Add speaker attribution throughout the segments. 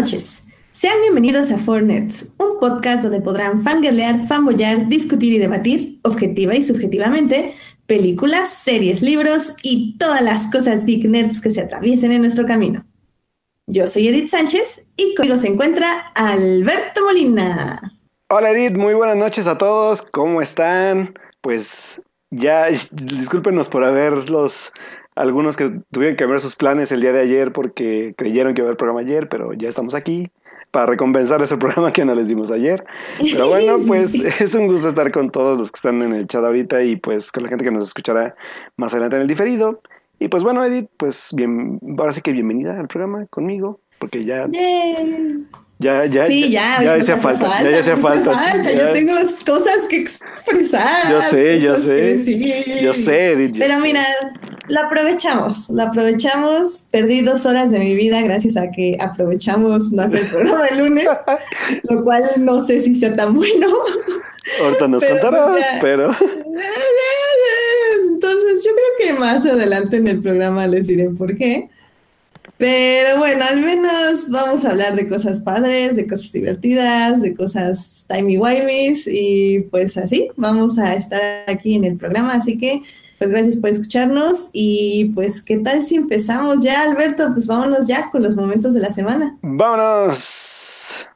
Speaker 1: Noches. Sean bienvenidos a Four Nerds, un podcast donde podrán fangirlear, fanboyar, discutir y debatir, objetiva y subjetivamente, películas, series, libros y todas las cosas big nerds que se atraviesen en nuestro camino. Yo soy Edith Sánchez y conmigo se encuentra Alberto Molina.
Speaker 2: Hola Edith, muy buenas noches a todos, ¿cómo están? Pues ya, discúlpenos por haberlos, algunos que tuvieron que ver sus planes el día de ayer porque creyeron que iba a haber programa ayer, pero ya estamos aquí para recompensar ese programa que no les dimos ayer. Pero bueno, pues es un gusto estar con todos los que están en el chat ahorita y pues con la gente que nos escuchará más adelante en el diferido. Y pues bueno, Edith, pues bien, ahora sí que bienvenida al programa conmigo, porque ya... Ya, ya,
Speaker 1: sí, ya,
Speaker 2: ya, hacía falta, falta, ya, hacía falta.
Speaker 1: falta. Yo tengo cosas que expresar.
Speaker 2: Yo sé, yo sé. Yo sé, Edith.
Speaker 1: Pero mira, lo aprovechamos, lo aprovechamos. Perdí dos horas de mi vida gracias a que aprovechamos no hacer el programa el lunes, lo cual no sé si sea tan bueno.
Speaker 2: Ahorita nos contarás, pero.
Speaker 1: Entonces, yo creo que más adelante en el programa les diré por qué. Pero bueno, al menos vamos a hablar de cosas padres, de cosas divertidas, de cosas timey-wimey's y pues así, vamos a estar aquí en el programa. Así que pues gracias por escucharnos y pues qué tal si empezamos ya, Alberto, pues vámonos ya con los momentos de la semana.
Speaker 2: Vámonos.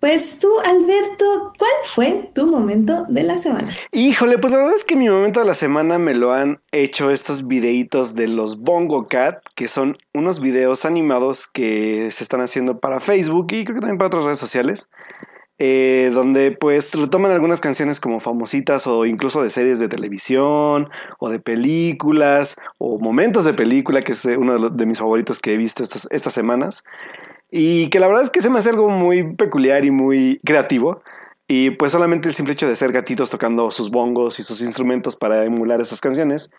Speaker 1: Pues tú, Alberto, ¿cuál fue tu momento de la semana?
Speaker 2: Híjole, pues la verdad es que mi momento de la semana me lo han hecho estos videitos de los Bongo Cat, que son unos videos animados que se están haciendo para Facebook y creo que también para otras redes sociales. Eh, donde pues retoman algunas canciones como famositas o incluso de series de televisión o de películas o momentos de película, que es uno de, de mis favoritos que he visto estas semanas. Y que la verdad es que se me hace algo muy peculiar y muy creativo. Y pues solamente el simple hecho de ser gatitos tocando sus bongos y sus instrumentos para emular esas canciones,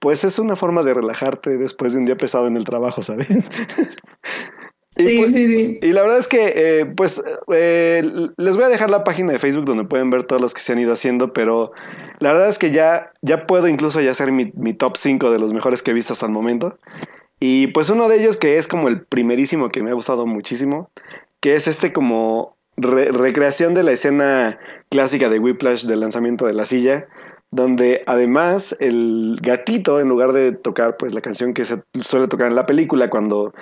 Speaker 2: pues es una forma de relajarte después de un día pesado en el trabajo, ¿sabes?
Speaker 1: y sí,
Speaker 2: pues,
Speaker 1: sí, sí.
Speaker 2: Y la verdad es que, eh, pues, eh, les voy a dejar la página de Facebook donde pueden ver todos los que se han ido haciendo, pero la verdad es que ya, ya puedo incluso ya hacer mi, mi top 5 de los mejores que he visto hasta el momento. Y pues uno de ellos que es como el primerísimo que me ha gustado muchísimo, que es este como recreación de la escena clásica de Whiplash del lanzamiento de la silla, donde además el gatito, en lugar de tocar pues la canción que se suele tocar en la película cuando,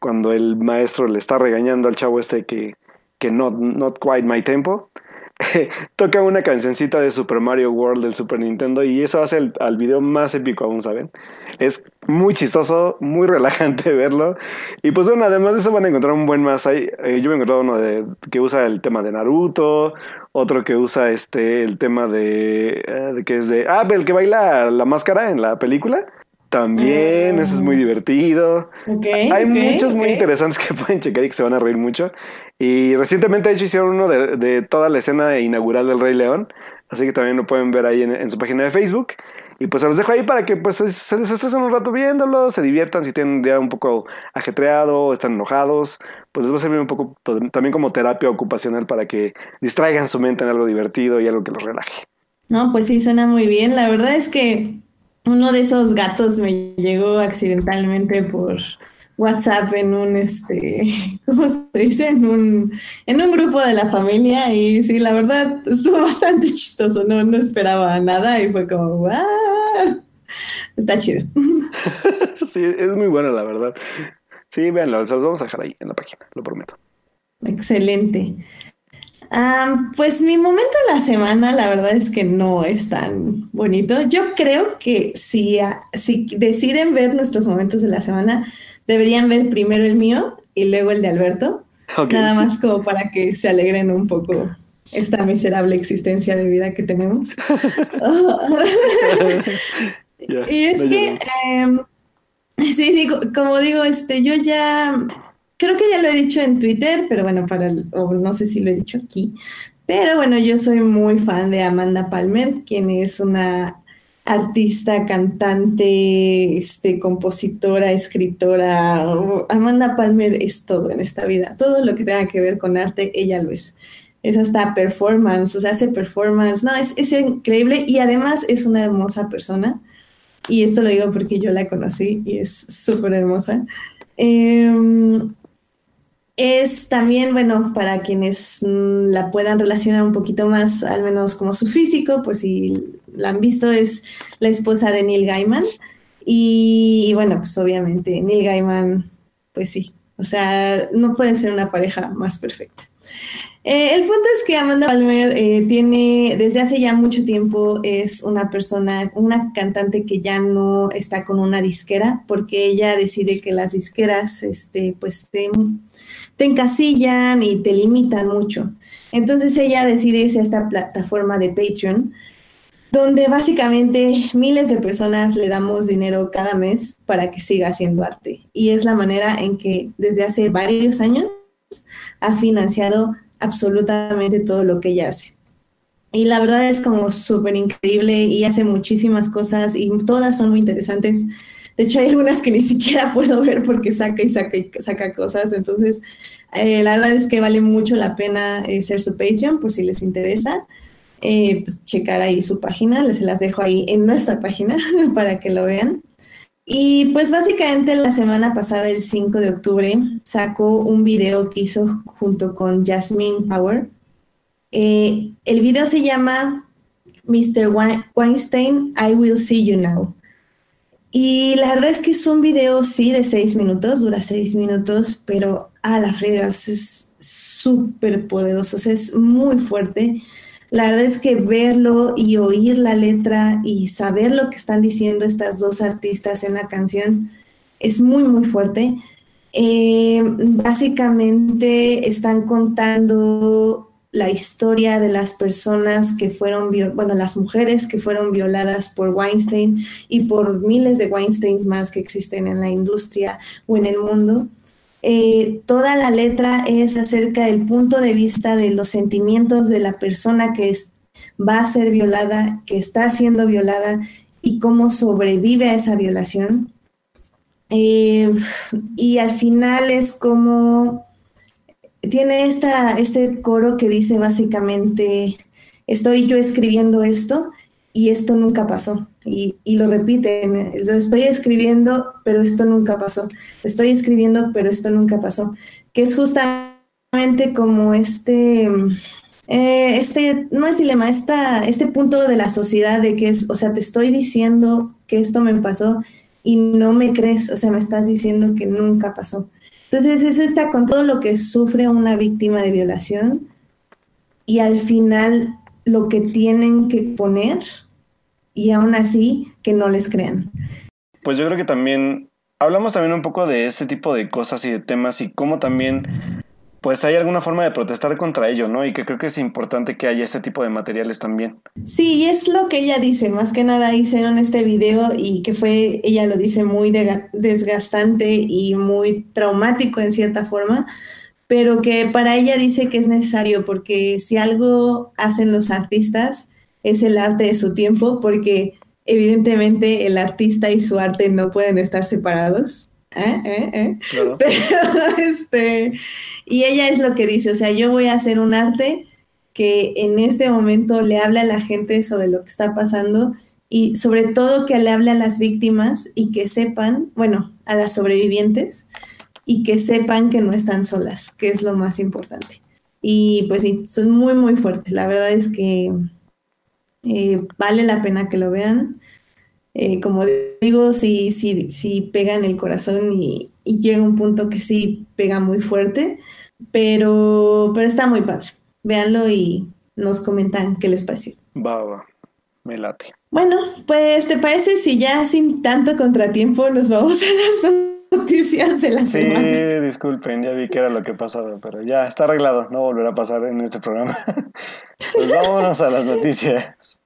Speaker 2: cuando el maestro le está regañando al chavo este que, que not, not quite my tempo, toca una cancioncita de Super Mario World del Super Nintendo y eso hace al video más épico aún, ¿saben? Es muy chistoso, muy relajante verlo. Y pues bueno, además de eso van a encontrar un buen más. Ahí, eh, yo me he encontrado uno de, que usa el tema de Naruto, otro que usa este el tema de, eh, de que es de... Ah, el que baila la máscara en la película. También, ese es muy divertido. Hay muchos muy interesantes que pueden checar y que se van a reír mucho. Y recientemente, de hecho, hicieron uno de, de toda la escena inaugural del Rey León. Así que también lo pueden ver ahí en, en, su página de Facebook. Y pues se los dejo ahí para que pues se desestresen un rato viéndolo, se diviertan si tienen un día un poco ajetreado, están enojados. Pues les va a servir un poco también como terapia ocupacional para que distraigan su mente en algo divertido y algo que los relaje.
Speaker 1: No, pues sí, suena muy bien. La verdad es que uno de esos gatos me llegó accidentalmente por WhatsApp en un este, ¿cómo se dice? En un, en un grupo de la familia y sí, la verdad estuvo bastante chistoso, no, no esperaba nada y fue como, ¡Wow! Está chido.
Speaker 2: sí, es muy bueno, la verdad. Sí, véanlo, se los vamos a dejar ahí en la página, lo prometo.
Speaker 1: Excelente. Um, pues mi momento de la semana, la verdad es que no es tan bonito. Yo creo que si, si deciden ver nuestros momentos de la semana, deberían ver primero el mío y luego el de Alberto. Okay. Nada más como para que se alegren un poco esta miserable existencia de vida que tenemos. yeah, y es no que, eh, sí, digo, como digo, este, yo ya creo que ya lo he dicho en Twitter, pero bueno, para el, o no sé si lo he dicho aquí. Pero bueno, yo soy muy fan de Amanda Palmer, quien es una artista, cantante, este, compositora, escritora. Amanda Palmer es todo en esta vida. Todo lo que tenga que ver con arte, ella lo es. es hasta performance, o sea, hace performance, no, es, es increíble y además es una hermosa persona. Y esto lo digo porque yo la conocí y es súper hermosa. Em, es también, bueno, para quienes mm, la puedan relacionar un poquito más, al menos como su físico, por si la han visto, es la esposa de Neil Gaiman. Y, bueno, pues obviamente Neil Gaiman, pues sí, o sea, no pueden ser una pareja más perfecta. Eh, el punto es que Amanda Palmer eh, tiene, desde hace ya mucho tiempo, es una persona, una cantante que ya no está con una disquera, porque ella decide que las disqueras, este, pues te, te encasillan y te limitan mucho. Entonces ella decide irse a esta plataforma de Patreon, donde básicamente miles de personas le damos dinero cada mes para que siga haciendo arte. Y es la manera en que desde hace varios años ha financiado absolutamente todo lo que ella hace. Y la verdad es como súper increíble y hace muchísimas cosas y todas son muy interesantes. De hecho, hay algunas que ni siquiera puedo ver porque saca y saca y saca cosas. Entonces, eh, la verdad es que vale mucho la pena eh, ser su Patreon por si les interesa. Eh, pues, checar ahí su página, les las dejo ahí en nuestra página para que lo vean. Y pues básicamente la semana pasada, el 5 de octubre, sacó un video que hizo junto con Jasmine Power. Eh, el video se llama Mr. Weinstein, I Will See You Now. Y la verdad es que es un video, sí, de seis minutos, dura seis minutos, pero a la fregas es súper poderoso, es muy fuerte. La verdad es que verlo y oír la letra y saber lo que están diciendo estas dos artistas en la canción es muy, muy fuerte. Eh, básicamente están contando la historia de las personas que fueron, bueno, las mujeres que fueron violadas por Weinstein y por miles de Weinsteins más que existen en la industria o en el mundo. Eh, toda la letra es acerca del punto de vista de los sentimientos de la persona que va a ser violada, que está siendo violada y cómo sobrevive a esa violación. Eh, y al final es como, tiene esta, este coro que dice básicamente, estoy yo escribiendo esto y esto nunca pasó. Y, lo repiten, estoy escribiendo, pero esto nunca pasó. Estoy escribiendo, pero esto nunca pasó. Que es justamente como este, eh, este, no es dilema, esta, este punto de la sociedad de que es, o sea, te estoy diciendo que esto me pasó y no me crees, o sea, me estás diciendo que nunca pasó. Entonces, eso está con todo lo que sufre una víctima de violación y al final lo que tienen que poner y aún así que no les crean.
Speaker 2: Pues yo creo que también hablamos también un poco de este tipo de cosas y de temas y cómo también pues hay alguna forma de protestar contra ello, ¿no? Y que creo que es importante que haya este tipo de materiales también.
Speaker 1: Sí, y es lo que ella dice, más que nada hicieron este video y que fue, ella lo dice, muy desgastante y muy traumático en cierta forma, pero que para ella dice que es necesario porque si algo hacen los artistas es el arte de su tiempo, porque evidentemente el artista y su arte no pueden estar separados. ¿Eh? ¿Eh? ¿Eh? este, y ella es lo que dice, o sea, yo voy a hacer un arte que en este momento le hable a la gente sobre lo que está pasando y sobre todo que le hable a las víctimas y que sepan, bueno, a las sobrevivientes y que sepan que no están solas, que es lo más importante. Y pues sí, son muy, muy fuertes. La verdad es que eh, vale la pena que lo vean. Eh, como digo, sí, sí, sí pega en el corazón y, llega un punto que sí pega muy fuerte, pero, pero está muy padre. Véanlo y nos comentan qué les pareció.
Speaker 2: Va, va, me late.
Speaker 1: Bueno, pues ¿te parece si ya sin tanto contratiempo nos vamos a las noticias de la semana?
Speaker 2: Sí, disculpen, ya vi que era lo que pasaba, pero ya está arreglado, no volverá a pasar en este programa. pues vámonos a las noticias.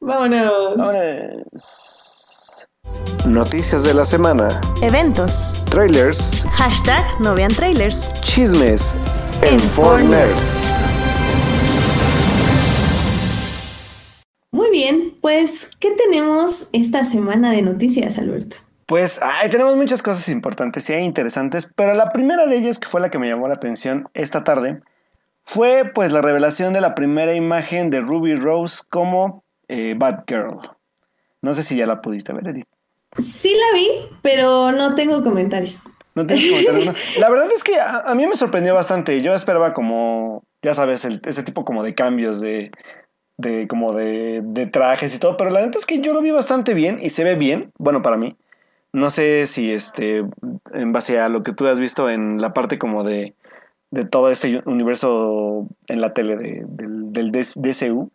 Speaker 1: Vámonos.
Speaker 2: Vámonos. Noticias de la semana.
Speaker 3: Eventos.
Speaker 2: Trailers.
Speaker 3: Hashtag no vean trailers.
Speaker 2: Chismes. En, Nerds.
Speaker 1: Muy bien, pues, ¿qué tenemos esta semana de noticias, Alberto?
Speaker 2: Pues ay, tenemos muchas cosas importantes y interesantes, pero la primera de ellas, que fue la que me llamó la atención esta tarde, fue pues la revelación de la primera imagen de Ruby Rose como eh, Batgirl. No sé si ya la pudiste ver, Edith.
Speaker 1: Sí la vi, pero no tengo comentarios.
Speaker 2: No tienes comentarios. no. La verdad es que a, a mí me sorprendió bastante. Yo esperaba como, ya sabes, el- ese tipo como de cambios de, de como de, de trajes y todo, pero la neta es que yo lo vi bastante bien y se ve bien, bueno, para mí. No sé si este, en base a lo que tú has visto en la parte como de, de todo este universo en la tele de- del, DCU,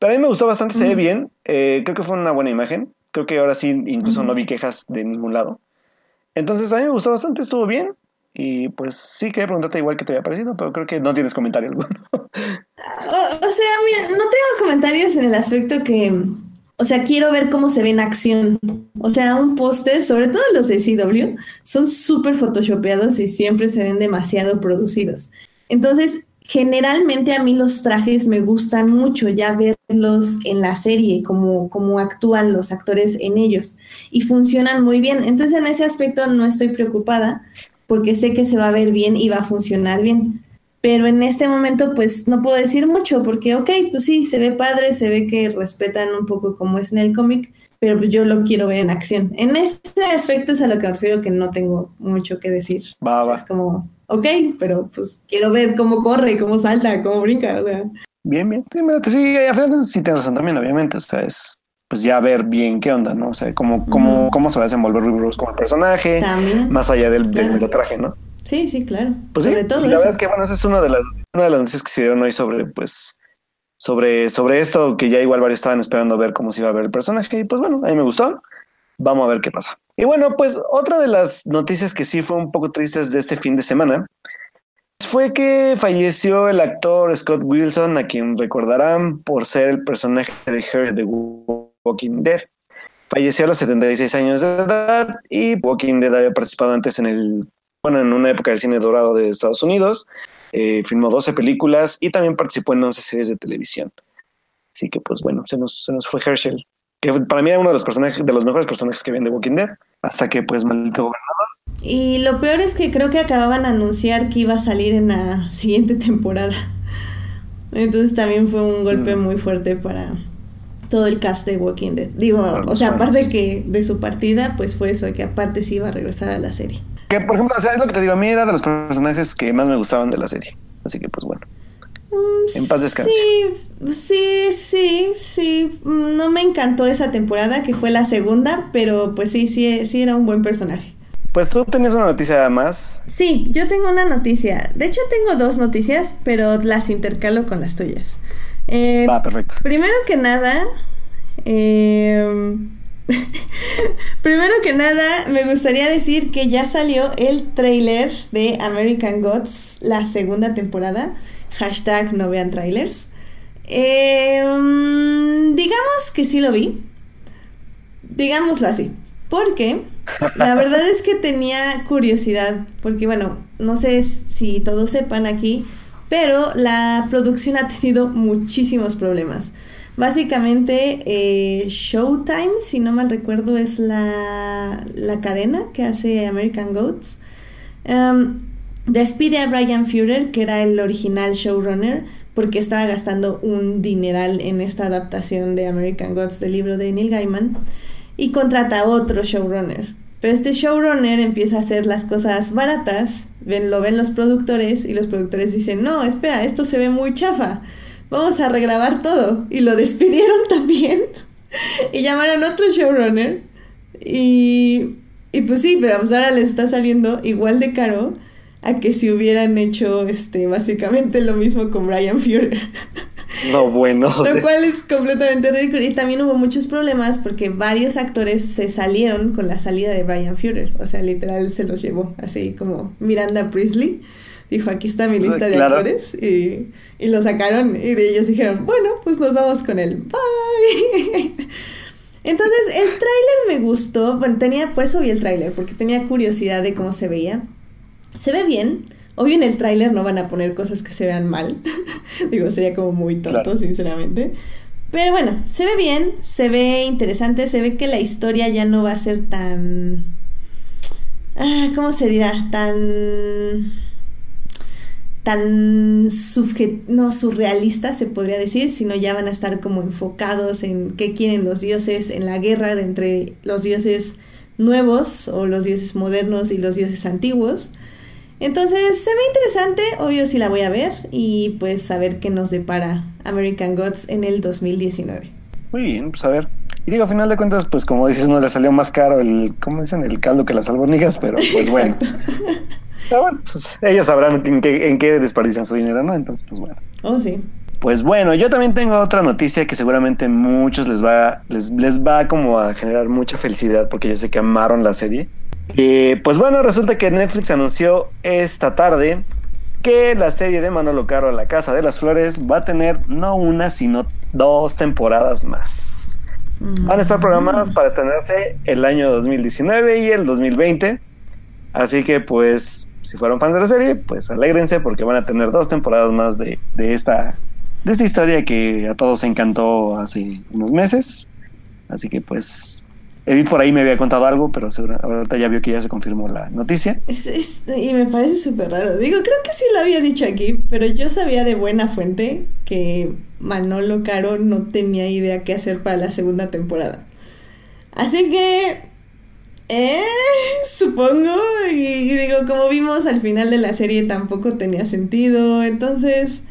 Speaker 2: pero a mí me gustó bastante, se ve bien, eh, creo que fue una buena imagen, creo que ahora sí incluso no vi quejas de ningún lado. Entonces a mí me gustó bastante, estuvo bien. Y pues sí, quería preguntarte igual que te había parecido, pero creo que no tienes comentario alguno.
Speaker 1: O, o sea, mira, no tengo comentarios en el aspecto que, o sea, quiero ver cómo se ve en acción. O sea, un póster, sobre todo los de CW, son súper photoshopeados y siempre se ven demasiado producidos. Entonces, generalmente a mí los trajes me gustan mucho ya verlos en la serie, como, como actúan los actores en ellos. Y funcionan muy bien. Entonces, en ese aspecto no estoy preocupada porque sé que se va a ver bien y va a funcionar bien. Pero en este momento, pues no puedo decir mucho porque, ok, pues sí, se ve padre, se ve que respetan un poco como es en el cómic, pero pues yo lo quiero ver en acción. En este aspecto es a lo que me refiero que no tengo mucho que decir.
Speaker 2: Va,
Speaker 1: O sea,
Speaker 2: va.
Speaker 1: es como, ok, pero pues quiero ver cómo corre, cómo salta, cómo brinca. O sea,
Speaker 2: Bien, bien. Sí, mira, sí, sí tienes razón también, obviamente. O sea, es pues ya ver bien qué onda, ¿no? O sea, cómo, cómo, cómo se va a desenvolver Ruby Rose como personaje,
Speaker 1: también.
Speaker 2: más allá del, del ¿no?
Speaker 1: Sí, sí, claro.
Speaker 2: Pues sí,
Speaker 1: Sobre todo
Speaker 2: y la
Speaker 1: eso.
Speaker 2: verdad es que bueno, esa es una de las una de las noticias que se dieron hoy sobre pues sobre sobre esto que ya igual varios estaban esperando ver cómo se iba a ver el personaje y pues bueno, a mí me gustó. Vamos a ver qué pasa. Y bueno, pues otra de las noticias que sí fue un poco tristes de este fin de semana fue que falleció el actor Scott Wilson, a quien recordarán por ser el personaje de Harry de Walking Dead. Falleció a los 76 años de edad y Walking Dead había participado antes en el bueno, en una época del cine dorado de Estados Unidos. Eh, filmó 12 películas y también participó en 11 series de televisión. Así que, pues bueno, se nos, se nos fue Herschel, que para mí era uno de los personajes, de los mejores personajes que habían de Walking Dead, hasta que, pues, maldito gobernador.
Speaker 1: Y lo peor es que creo que acababan de anunciar que iba a salir en la siguiente temporada. Entonces también fue un golpe
Speaker 2: Mm.
Speaker 1: muy fuerte para todo el cast de Walking Dead. Digo,
Speaker 2: Para
Speaker 1: o sea,
Speaker 2: fans.
Speaker 1: aparte que de su partida, pues fue eso, que aparte sí iba a regresar a la serie.
Speaker 2: Que, por ejemplo, o sea, es lo que te digo, a mí era de los personajes que más me gustaban de la serie. Así que, pues bueno.
Speaker 1: Mm,
Speaker 2: En paz descanse.
Speaker 1: Sí, sí, sí, sí. Mm, No me encantó esa temporada, que fue la segunda, pero pues sí, sí, sí era un buen personaje.
Speaker 2: Pues tú tenías una noticia más.
Speaker 1: Sí, yo tengo una noticia. De hecho, tengo dos noticias, pero las intercalo con las tuyas. Eh,
Speaker 2: Va, perfecto.
Speaker 1: primero que nada, eh, primero que nada, me gustaría decir que ya salió el trailer de American Gods, la segunda temporada. Hashtag no vean trailers. Mm, digamos que sí lo vi. Digámoslo así. Porque la verdad es que tenía curiosidad. Porque bueno, no sé si todos sepan aquí. Pero la producción ha tenido muchísimos problemas. Básicamente, eh, Showtime, si no mal recuerdo, es la, la cadena que hace American Goats. Um, despide a Brian Fuller, que era el original showrunner, porque estaba gastando un dineral en esta adaptación de American Gods del libro de Neil Gaiman, y contrata a otro showrunner. Pero este showrunner empieza a hacer las cosas baratas, ven, lo ven los productores, y los productores dicen, no, espera, esto se ve muy chafa, vamos a regrabar todo. Y lo despidieron también, y llamaron otro showrunner, y, y pues sí, pero pues ahora les está saliendo igual de caro a que si hubieran hecho este básicamente lo mismo con Brian Fuller.
Speaker 2: No, bueno.
Speaker 1: Lo cual es completamente ridículo. Y también hubo muchos problemas porque varios actores se salieron con la salida de Brian Fuller. O sea, literal se los llevó. Así como Miranda Priestley. Dijo, aquí está mi lista de
Speaker 2: Claro.
Speaker 1: actores. Y, y lo sacaron y de ellos dijeron, bueno, pues nos vamos con él. Bye. Entonces, el tráiler me gustó. Bueno, tenía, por eso vi el tráiler, porque tenía curiosidad de cómo se veía. Se ve bien. Obvio en el tráiler no van a poner cosas que se vean mal. Digo, sería como muy tonto,
Speaker 2: Claro.
Speaker 1: sinceramente. Pero bueno, se ve bien, se ve interesante, se ve que la historia ya no va a ser tan... Ah, ¿Cómo se dirá? Tan... tan no surrealista se podría decir, sino ya van a estar como enfocados en qué quieren los dioses, en la guerra entre los dioses nuevos o los dioses modernos y los dioses antiguos. Entonces se ve interesante, obvio sí la voy a ver y pues a ver qué nos depara American Gods en el 2019.
Speaker 2: Muy bien, pues a ver. Y digo, a final de cuentas, pues como dices, no le salió más caro el, ¿cómo dicen? El caldo que las albóndigas, pero pues bueno. Pero bueno, pues ellos sabrán en qué, en qué desperdician su dinero, ¿no? Entonces, pues bueno.
Speaker 1: Oh, sí.
Speaker 2: Pues bueno, yo también tengo otra noticia que seguramente muchos les va, les, les va como a generar mucha felicidad porque yo sé que amaron la serie. Eh, pues bueno, resulta que Netflix anunció esta tarde que la serie de Manolo Caro La Casa de las Flores va a tener no una, sino dos temporadas más. Van a estar programadas para estrenarse el año 2019 y el 2020. Así que pues si fueron fans de la serie, pues alégrense porque van a tener dos temporadas más de, esta, de esta historia que a todos encantó hace unos meses. Así que pues Edith por ahí me había contado algo, pero ahorita ya vio que ya se confirmó la noticia.
Speaker 1: y me parece súper raro. Digo, creo que sí lo había dicho aquí, pero yo sabía de buena fuente que Manolo Caro no tenía idea qué hacer para la segunda temporada. Así que eh, supongo. Y, digo, como vimos al final de la serie tampoco tenía sentido. Entonces,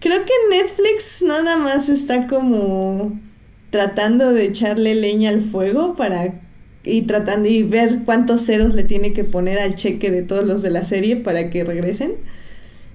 Speaker 1: creo que Netflix nada más está como tratando de echarle leña al fuego para y tratando y ver cuántos ceros le tiene que poner al cheque de todos los de la serie para que regresen.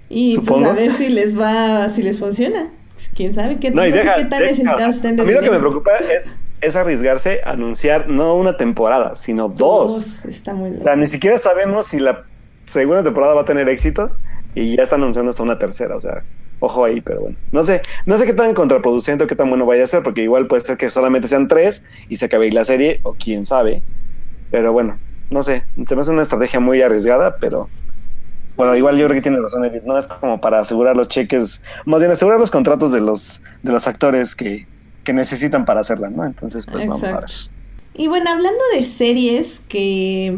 Speaker 1: Y pues a ver si les va, si les funciona. Pues, quién sabe qué, no, qué tan necesitados
Speaker 2: estén A mí lo que me preocupa es es arriesgarse a anunciar no una temporada, sino dos.
Speaker 1: Está muy
Speaker 2: O sea, ni siquiera sabemos si la segunda temporada va a tener éxito y ya están anunciando hasta una tercera, o sea, ojo ahí, pero bueno. No sé, no sé qué tan contraproducente o qué tan bueno vaya a ser, porque igual puede ser que solamente sean tres y se acabe la serie, o quién sabe. Pero bueno, no sé, se me hace una estrategia muy arriesgada, pero bueno, igual yo creo que tiene razón Edith, no es como para asegurar los cheques, más bien asegurar los contratos de los de los actores que que necesitan para hacerla, ¿no? Entonces, pues vamos a ver.
Speaker 1: Y bueno, hablando de series que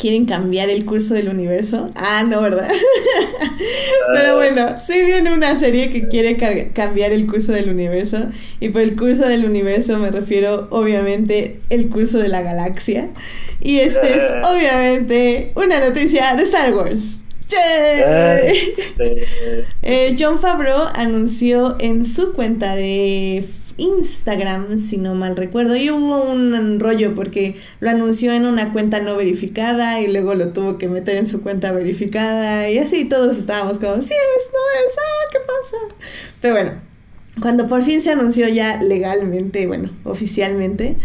Speaker 1: quieren cambiar el curso del universo. Ah, no, ¿verdad? Pero bueno, sí viene una serie que quiere cambiar el curso del universo. Y por el curso del universo me refiero, obviamente, el curso de la galaxia. Y este es, obviamente, una noticia de Star Wars. Ah, eh, John Favreau anunció en su cuenta de Instagram, si no mal recuerdo, y hubo un rollo porque lo anunció en una cuenta no verificada y luego lo tuvo que meter en su cuenta verificada y así todos estábamos como, si es, no es, ah, ¿qué pasa? Pero bueno, cuando por fin se anunció ya legalmente, bueno, oficialmente,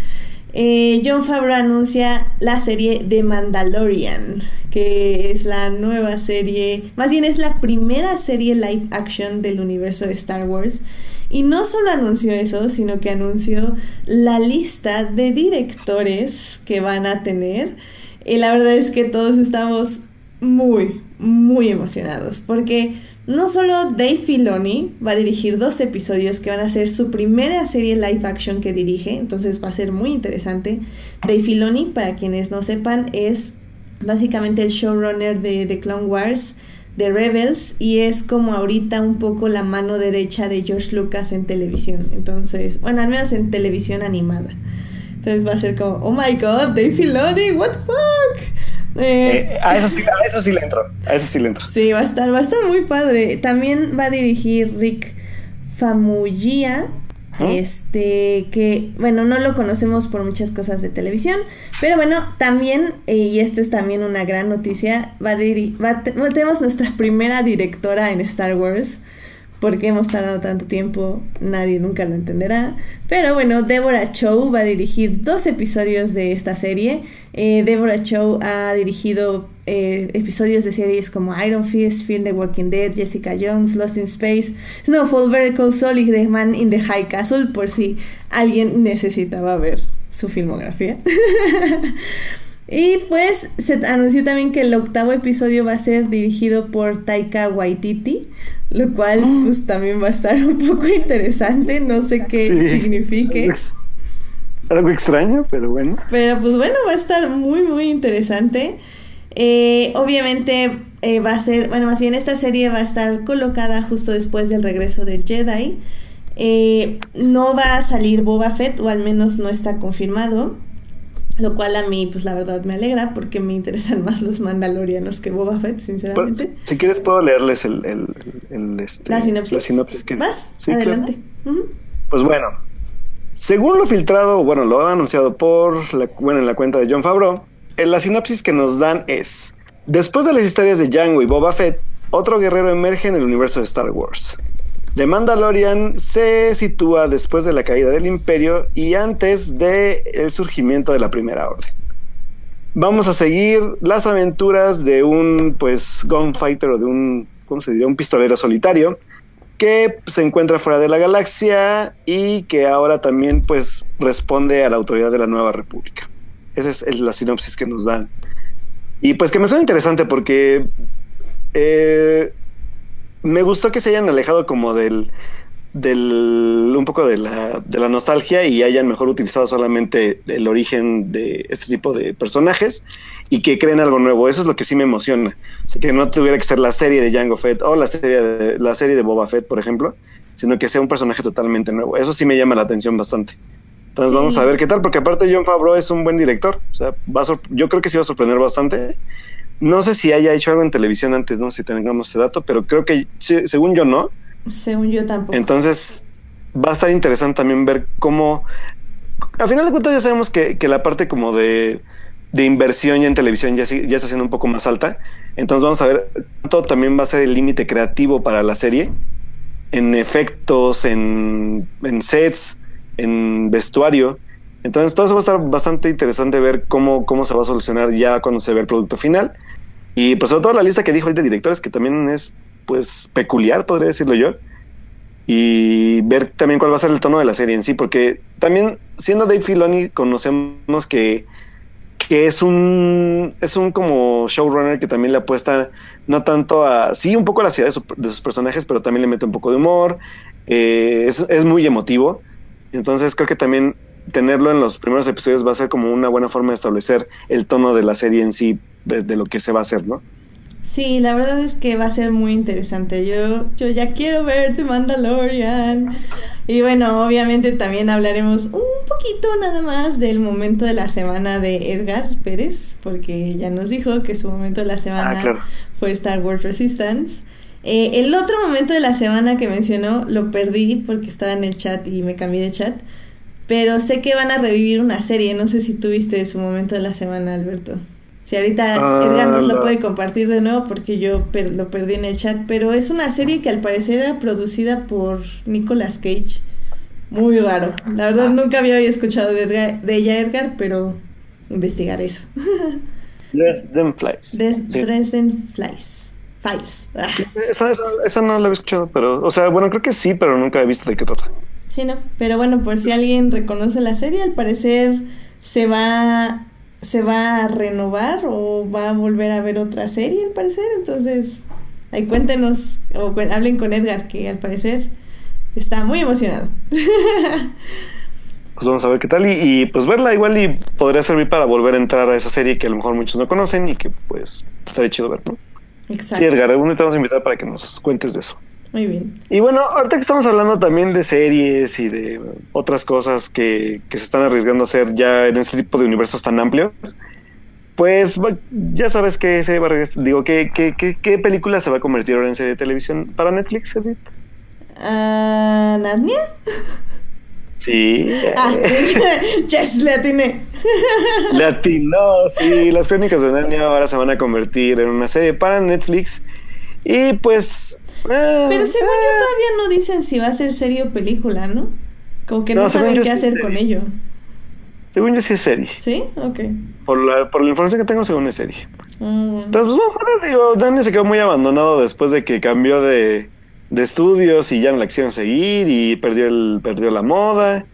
Speaker 1: eh, John Favreau anuncia la serie The Mandalorian, que es la nueva serie, más bien es la primera serie live action del universo de Star Wars. Y no solo anunció eso, sino que anunció la lista de directores que van a tener. Y la verdad es que todos estamos muy, muy emocionados, porque no solo Dave Filoni va a dirigir dos episodios que van a ser su primera serie live action que dirige, entonces va a ser muy interesante. Dave Filoni, para quienes no sepan, es básicamente el showrunner de The Clone Wars, de Rebels, y es como ahorita un poco la mano derecha de George Lucas en televisión. Entonces, bueno, al menos en televisión animada. Entonces va a ser como, oh my god, Dave Filoni, what the fuck.
Speaker 2: Eh, eh, a, eso sí, a eso sí le entro. A eso sí le entro.
Speaker 1: Sí, va a estar, va a estar muy padre. También va a dirigir Rick Famuyiwa. Este, que, bueno, no lo conocemos por muchas cosas de televisión, pero bueno, también, eh, y esta es también una gran noticia, va a, va tenemos nuestra primera directora en Star Wars, por qué hemos tardado tanto tiempo, nadie nunca lo entenderá. Pero bueno, Deborah Chow va a dirigir dos episodios de esta serie. Eh, Deborah Chow ha dirigido eh, episodios de series como Iron Fist, Fear the Walking Dead, Jessica Jones, Lost in Space, Snowfall, Very Cold Soul y The Man in the High Castle, por si alguien necesitaba ver su filmografía. y pues se anunció también que el octavo episodio va a ser dirigido por Taika Waititi lo cual mm. pues también va a estar un poco interesante, no sé qué signifique.
Speaker 2: Algo extraño, pero bueno.
Speaker 1: Pero pues bueno, va a estar muy, muy interesante. Eh, obviamente eh, va a ser, bueno, más bien esta serie va a estar colocada justo después del regreso del Jedi. Eh, no va a salir Boba Fett, o al menos no está confirmado. Lo cual a mí, pues la verdad me alegra porque me interesan más los mandalorianos que Boba Fett, sinceramente.
Speaker 2: Pues, si quieres puedo leerles el, el, el, este,
Speaker 1: la sinopsis.
Speaker 2: La sinopsis que...
Speaker 1: ¿Vas? Adelante. Uh -huh.
Speaker 2: Pues bueno, según lo filtrado, bueno, lo ha anunciado por, la, bueno, en la cuenta de John Favreau, en la sinopsis que nos dan es, después de las historias de Django y Boba Fett, otro guerrero emerge en el universo de Star Wars. The Mandalorian se sitúa después de la caída del imperio y antes del el surgimiento de la Primera Orden. Vamos a seguir las aventuras de un, pues, gunfighter o de un, ¿cómo se diría? Un pistolero solitario que se encuentra fuera de la galaxia y que ahora también, pues, responde a la autoridad de la Nueva República. Esa es la sinopsis que nos dan. Y pues que me suena interesante porque eh, me gustó que se hayan alejado como del, del un poco de la, de la nostalgia y hayan mejor utilizado solamente el origen de este tipo de personajes y que creen algo nuevo. Eso es lo que sí me emociona. O sea, que no tuviera que ser la serie de Jango Fett o la serie de, la serie de Boba Fett, por ejemplo, sino que sea un personaje totalmente nuevo. Eso sí me llama la atención bastante. Entonces sí. vamos a ver qué tal, porque aparte John Favreau es un buen director. O sea, va a yo creo que sí va a sorprender bastante. No sé si haya hecho algo en televisión antes, no sé si tengamos ese dato, pero creo que según yo no.
Speaker 1: Según yo tampoco.
Speaker 2: Entonces va a estar interesante también ver cómo. A final de cuentas ya sabemos que, que la parte como de, de, inversión ya en televisión ya, ya está siendo un poco más alta. Entonces vamos a ver cuánto también va a ser el límite creativo para la serie. En efectos, en, en sets, en vestuario. Entonces todo eso va a estar bastante interesante ver cómo, cómo se va a solucionar ya cuando se ve el producto final. Y pues sobre todo la lista que dijo hoy de directores, que también es pues peculiar, podría decirlo yo. Y ver también cuál va a ser el tono de la serie en sí, porque también siendo Dave Filoni conocemos que, que es un es un como showrunner que también le apuesta no tanto a sí un poco a la ciudad de sus personajes, pero también le mete un poco de humor. Eh, es, es muy emotivo. Entonces creo que también tenerlo en los primeros episodios va a ser como una buena forma de establecer el tono de la serie en sí, de, de, lo que se va a hacer, ¿no?
Speaker 1: Sí, la verdad es que va a ser muy interesante. Yo, yo ya quiero ver The Mandalorian. Y bueno, obviamente también hablaremos un poquito nada más del momento de la semana de Edgar Pérez, porque ya nos dijo que su momento de la semana
Speaker 2: ah, claro.
Speaker 1: fue Star Wars Resistance. Eh, el otro momento de la semana que mencionó lo perdí porque estaba en el chat y me cambié de chat. Pero sé que van a revivir una serie. No sé si tuviste su momento de la semana, Alberto. Si ahorita Edgar nos lo puede compartir de nuevo porque yo per lo perdí en el chat. Pero es una serie que al parecer era producida por Nicolas Cage. Muy raro. La verdad nunca había escuchado de, Edgar, de ella, Edgar, pero investigar eso.
Speaker 2: Dresden Flies.
Speaker 1: Des sí. Dresden Flies. Files. Ah.
Speaker 2: Esa, esa, esa, no la había escuchado, pero, o sea, bueno, creo que sí, pero nunca he visto de qué trata.
Speaker 1: Sí, no. Pero bueno, por si alguien reconoce la serie, al parecer se va se va a renovar o va a volver a ver otra serie, al parecer. Entonces, ahí cuéntenos o cu hablen con Edgar, que al parecer está muy emocionado.
Speaker 2: pues vamos a ver qué tal y, y, pues verla igual y podría servir para volver a entrar a esa serie que a lo mejor muchos no conocen y que pues estaría chido ver, ¿no?
Speaker 1: Exacto.
Speaker 2: Sí, Edgar, algún día te vamos a invitar para que nos cuentes de eso.
Speaker 1: Muy bien.
Speaker 2: Y bueno, ahorita que estamos hablando también de series y de otras cosas que, que se están arriesgando a hacer ya en este tipo de universos tan amplios, pues ya sabes que se va a digo, ¿qué, qué, qué, qué película se va a convertir ahora en serie de televisión para Netflix, Edith?
Speaker 1: Uh, ¿Narnia?
Speaker 2: Sí.
Speaker 1: Ah, yes, le atiné.
Speaker 2: Le atinó, sí. Las crónicas de Narnia ahora se van a convertir en una serie para Netflix. Y pues
Speaker 1: Pero según eh. yo todavía no dicen si va a ser serie o película, ¿no? Como que no, no saben qué hacer con ello.
Speaker 2: Según yo sí es serie.
Speaker 1: ¿Sí? Ok.
Speaker 2: Por la, por la información que tengo, según es serie. Mm. Entonces, pues bueno, digo, Dani se quedó muy abandonado después de que cambió de, de estudios y ya no la quisieron seguir y perdió, el, perdió la moda.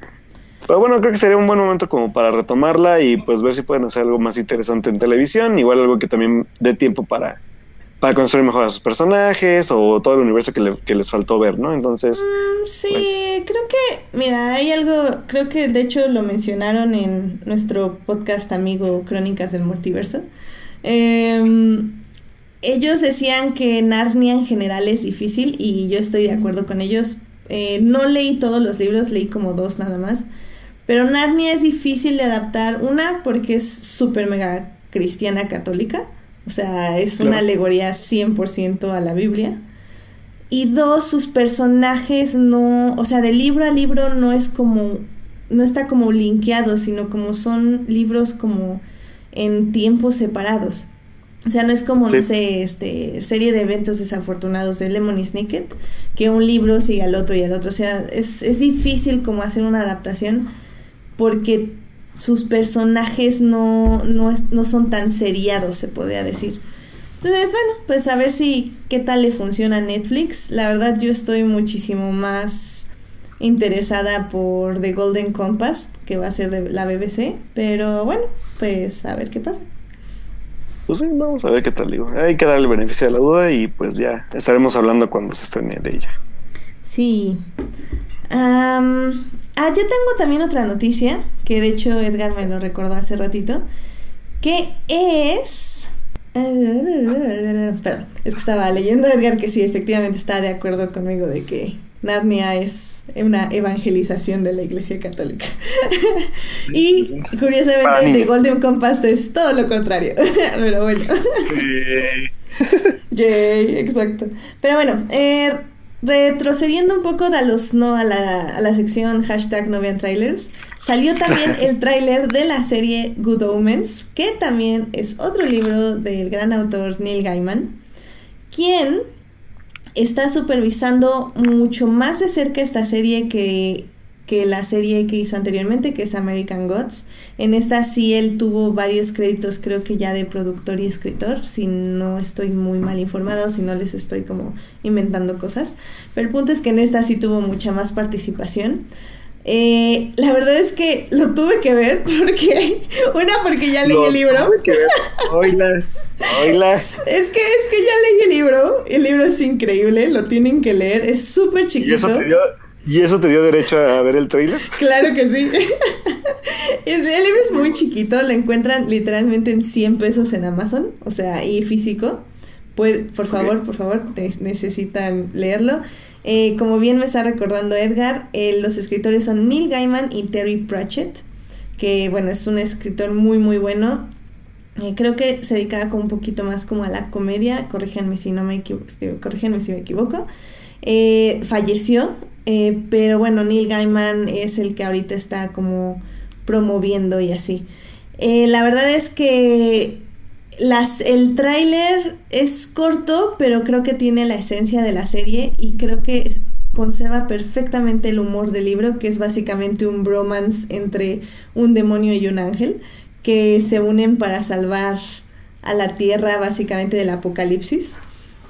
Speaker 2: Pero bueno, creo que sería un buen momento como para retomarla y pues ver si pueden hacer algo más interesante en televisión. Igual algo que también dé tiempo para para construir mejor a sus personajes o todo el universo que, le, que les faltó ver, ¿no? Entonces.
Speaker 1: Mm, sí, pues... creo que, mira, hay algo, creo que de hecho lo mencionaron en nuestro podcast amigo Crónicas del Multiverso. Eh, ellos decían que Narnia en general es difícil y yo estoy de acuerdo con ellos. Eh, no leí todos los libros, leí como dos nada más. Pero Narnia es difícil de adaptar. Una, porque es súper mega cristiana católica. O sea, es una alegoría 100% a la Biblia. Y dos, sus personajes no, o sea, de libro a libro no es como, no está como linkeado, sino como son libros como en tiempos separados. O sea, no es como, no sé, este, serie de eventos desafortunados de Lemony Snicket, que un libro sigue al otro y al otro. O sea, es, es difícil como hacer una adaptación porque sus personajes no, no, no son tan seriados, se podría decir. Entonces, bueno, pues a ver si qué tal le funciona a Netflix. La verdad yo estoy muchísimo más interesada por The Golden Compass, que va a ser de la BBC, pero bueno, pues a ver qué pasa.
Speaker 2: Pues sí, vamos a ver qué tal digo. Hay que darle el beneficio de la duda y pues ya estaremos hablando cuando se estrene de ella.
Speaker 1: Sí. Ah, yo tengo también otra noticia, que de hecho Edgar me lo recordó hace ratito, que es Perdón, es que estaba leyendo Edgar que sí, efectivamente está de acuerdo conmigo de que Narnia es una evangelización de la Iglesia Católica. y curiosamente, The Golden Compass es todo lo contrario. Pero bueno. Yay, exacto. Pero bueno, eh, retrocediendo un poco a los no a la, a la sección hashtag no vean trailers, salió también el tráiler de la serie Good Omens, que también es otro libro del gran autor Neil Gaiman, quien está supervisando mucho más de cerca esta serie que que la serie que hizo anteriormente, que es American Gods. En esta sí él tuvo varios créditos, creo que ya de productor y escritor, si no estoy muy mal informado, si no les estoy como inventando cosas. Pero el punto es que en esta sí tuvo mucha más participación. Eh, la verdad es que lo tuve que ver porque, una, porque ya leí el libro.
Speaker 2: Oila, oila.
Speaker 1: Es que, es que ya leí el libro, el libro es increíble, lo tienen que leer, es súper chiquito.
Speaker 2: ¿Y eso te dio derecho a ver el trailer?
Speaker 1: Claro que sí. el libro es muy chiquito, lo encuentran literalmente en 100 pesos en Amazon, o sea, y físico. Pues, por favor, por favor, necesitan leerlo. Eh, como bien me está recordando Edgar, eh, los escritores son Neil Gaiman y Terry Pratchett, que bueno, es un escritor muy, muy bueno. Eh, creo que se dedicaba como un poquito más como a la comedia, corríjanme si no me equivoco, corríjanme si me equivoco. falleció eh, pero bueno, Neil Gaiman es el que ahorita está como promoviendo y así. Eh, la verdad es que las, el tráiler es corto, pero creo que tiene la esencia de la serie y creo que conserva perfectamente el humor del libro, que es básicamente un bromance entre un demonio y un ángel, que se unen para salvar a la Tierra básicamente del apocalipsis.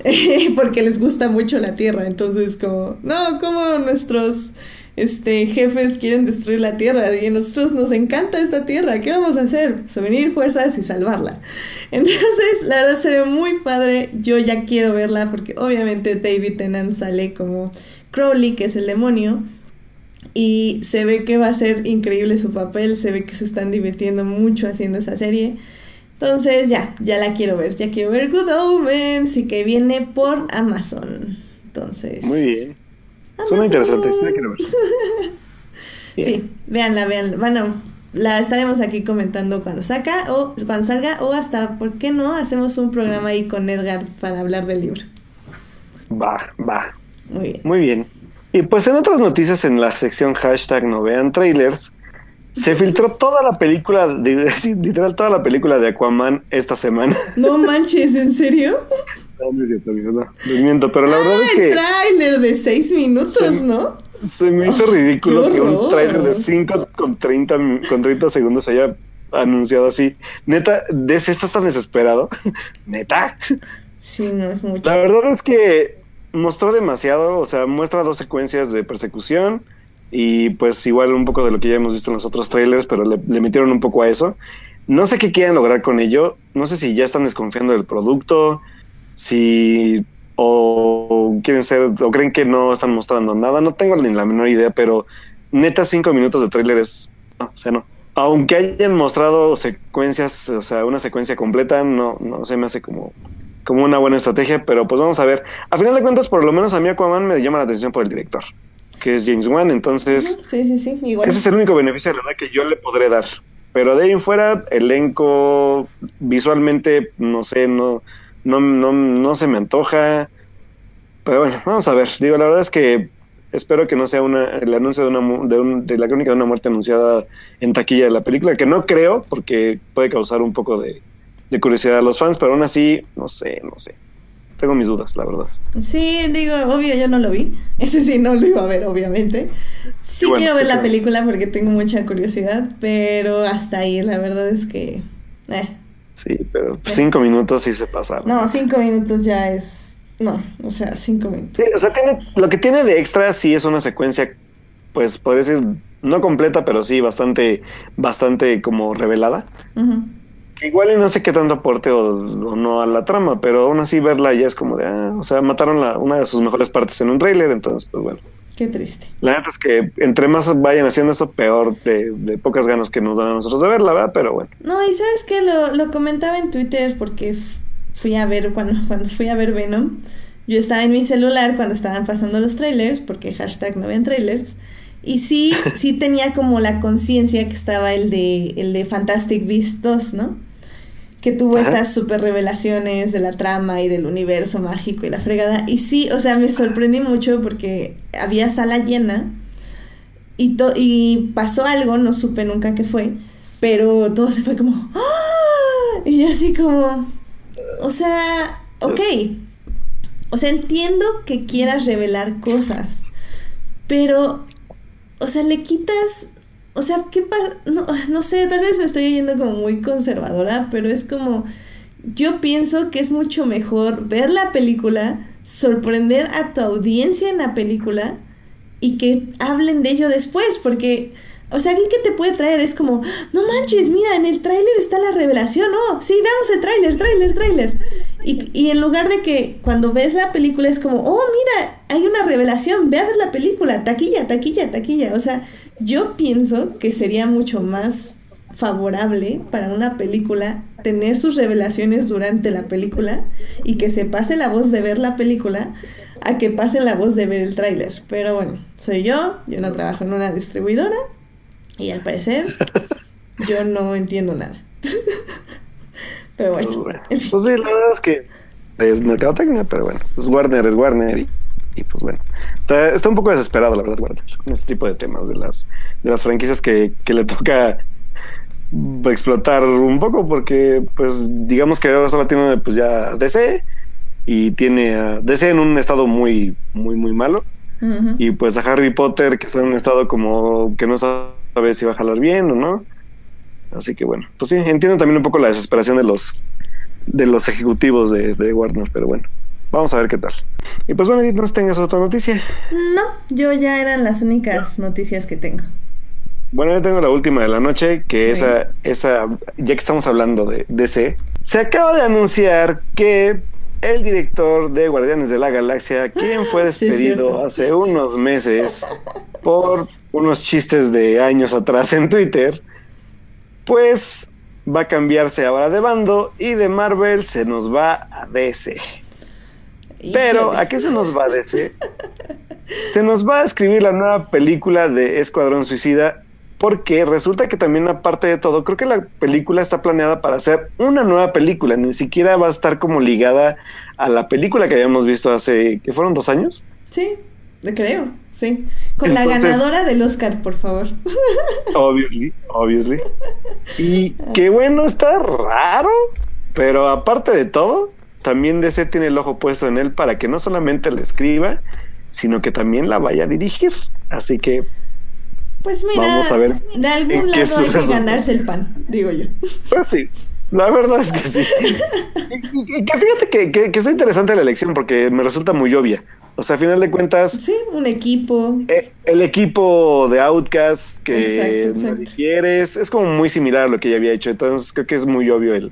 Speaker 1: porque les gusta mucho la Tierra. Entonces, como, no, como nuestros este, jefes quieren destruir la Tierra y a nosotros nos encanta esta Tierra. ¿Qué vamos a hacer? Subir fuerzas y salvarla. Entonces, la verdad se ve muy padre. Yo ya quiero verla porque obviamente David Tennant sale como Crowley, que es el demonio. Y se ve que va a ser increíble su papel, se ve que se están divirtiendo mucho haciendo esa serie. Entonces ya, ya la quiero ver, ya quiero ver Good Omens y que viene por Amazon. Entonces.
Speaker 2: Muy bien. Suena interesante, sí la quiero ver.
Speaker 1: sí, véanla, véanla. Bueno, la estaremos aquí comentando cuando saca o cuando salga o hasta, ¿por qué no? Hacemos un programa ahí con Edgar para hablar del libro.
Speaker 2: Va, va. Muy bien. Muy bien. Y pues en otras noticias en la sección hashtag no vean trailers, se filtró toda la película, de, literal toda la película de Aquaman esta semana.
Speaker 1: No manches, ¿en serio?
Speaker 2: No, no es cierto, no, miento, pero la verdad es que...
Speaker 1: El tráiler de seis minutos, ¿no?
Speaker 2: Se me hizo ridículo que un tráiler de 5 con 30, con 30 segundos haya anunciado así. Neta, ¿de estás tan desesperado? ¿Neta?
Speaker 1: Sí, no es mucho.
Speaker 2: La verdad es que mostró demasiado, o sea, muestra dos secuencias de persecución y pues igual un poco de lo que ya hemos visto en los otros trailers, pero le, metieron un poco a eso. No sé qué quieren lograr con ello. No sé si ya están desconfiando del producto, si o quieren ser o creen que no están mostrando nada. No tengo ni la menor idea, pero neta cinco minutos de trailer es no, o sea, no. Aunque hayan mostrado secuencias, o sea, una secuencia completa, no, no se me hace como como una buena estrategia, pero pues vamos a ver. A final de cuentas, por lo menos a mí Aquaman me llama la atención por el director, que es James Wan, entonces
Speaker 1: Sí, sí, sí, igual.
Speaker 2: ese es el único beneficio de la verdad que yo le podré dar. Pero de ahí en fuera, elenco, visualmente, no sé, no, no, no, no se me antoja. Pero bueno, vamos a ver. Digo, la verdad es que espero que no sea una, el anuncio de, una, de, un- de la crónica de una muerte anunciada en taquilla de la película, que no creo, porque puede causar un poco de, de curiosidad a los fans, pero aún así, no sé, no sé. Tengo mis dudas, la verdad.
Speaker 1: Sí, digo, obvio, yo no lo vi. Ese sí no lo iba a ver, obviamente. Sí
Speaker 2: bueno,
Speaker 1: quiero
Speaker 2: sí,
Speaker 1: ver la película porque tengo mucha curiosidad, pero hasta ahí, la verdad es que... eh.
Speaker 2: Sí, pero cinco minutos sí se pasaron.
Speaker 1: No, cinco minutos ya es... No, o sea, cinco minutos.
Speaker 2: Sí, o sea, tiene, lo que tiene de extra sí es una secuencia, pues podría decir, no completa, pero sí bastante, bastante como revelada. Que igual y no sé qué tanto aporte o, o no a la trama, pero aún así verla ya es como de, ah, o sea, mataron la, una de sus mejores partes en un tráiler, entonces, pues bueno.
Speaker 1: Qué triste.
Speaker 2: La neta es que entre más vayan haciendo eso, peor de, de pocas ganas que nos dan a nosotros de verla, ¿verdad? Pero bueno.
Speaker 1: No, y sabes que lo, lo comentaba en Twitter porque fui a ver, cuando, cuando fui a ver Venom, yo estaba en mi celular cuando estaban pasando los trailers, porque hashtag no ven trailers, y sí, sí tenía como la conciencia que estaba el de, el de Fantastic Beasts 2, ¿no? Que tuvo
Speaker 2: Ajá.
Speaker 1: estas super revelaciones de la trama y del universo mágico y la fregada. Y sí, o sea, me sorprendí mucho porque había sala llena y, to- y pasó algo, no supe nunca qué fue, pero todo se fue como... ¡Ah! Y yo así como... O sea, ok. O sea, entiendo que quieras revelar cosas, pero... O sea, le quitas... O sea, ¿qué pasa? No, no sé, tal vez me estoy oyendo como muy conservadora, pero es como... Yo pienso que es mucho mejor ver la película, sorprender a tu audiencia en la película y que hablen de ello después, porque, o sea, aquí que te puede traer es como, no manches, mira, en el tráiler está la revelación, oh, sí, veamos el tráiler, tráiler, tráiler. Y, y en lugar de que cuando ves la película es como, oh, mira, hay una revelación, ve a ver la película, taquilla, taquilla, taquilla. O sea, yo pienso que sería mucho más favorable para una película tener sus revelaciones durante la película y que se pase la voz de ver la película a que pase la voz de ver el tráiler. Pero bueno, soy yo, yo no trabajo en una distribuidora y al parecer yo no entiendo nada. Pero
Speaker 2: Pues,
Speaker 1: bueno,
Speaker 2: bueno.
Speaker 1: en fin.
Speaker 2: Pues sí, la verdad es que es mercadotecnia, pero bueno, pues Warner es Warner y, y pues bueno, está, está un poco desesperado la verdad Warner con este tipo de temas de las de las franquicias que, que le toca explotar un poco porque pues digamos que ahora solo tiene pues ya DC y tiene a DC en un estado muy muy muy malo y pues a Harry Potter que está en un estado como que no sabe si va a jalar bien o no. Así que bueno, pues sí, entiendo también un poco la desesperación de los de los ejecutivos de, de Warner, pero bueno, vamos a ver qué tal. Y pues bueno, Edith, ¿nos tengas otra noticia?
Speaker 1: No, yo ya eran las únicas noticias que tengo.
Speaker 2: Bueno, yo tengo la última de la noche, que esa, esa, ya que estamos hablando de DC, se acaba de anunciar que el director de Guardianes de la Galaxia, quien fue despedido hace unos meses por unos chistes de años atrás en Twitter, pues va a cambiarse ahora de bando y de Marvel se nos va a DC. Pero. ¿a qué se nos va a DC? Se nos va a escribir la nueva película de Escuadrón Suicida porque resulta que también aparte de todo, creo que la película está planeada para hacer una nueva película, ni siquiera va a estar como ligada a la película que habíamos visto hace, que fueron dos años.
Speaker 1: Sí, creo, sí. Con la ganadora del Oscar, por favor.
Speaker 2: Obviously, obviously. Y qué bueno, está raro, pero aparte de todo, también DC tiene el ojo puesto en él para que no solamente la escriba, sino que también la vaya a dirigir. Así que
Speaker 1: Pues mira,
Speaker 2: Vamos a ver
Speaker 1: de algún lado hay que ganarse el pan, digo yo.
Speaker 2: Pues sí, la verdad es que sí. Y, y- y que fíjate que, que, que está interesante la elección porque me resulta muy obvia. O sea, a final de cuentas,
Speaker 1: Sí, un equipo.
Speaker 2: eh, el equipo de Outcast que
Speaker 1: Exacto, exacto.
Speaker 2: nadie quiere es, como muy similar a lo que ya había hecho. Entonces creo que es muy obvio el,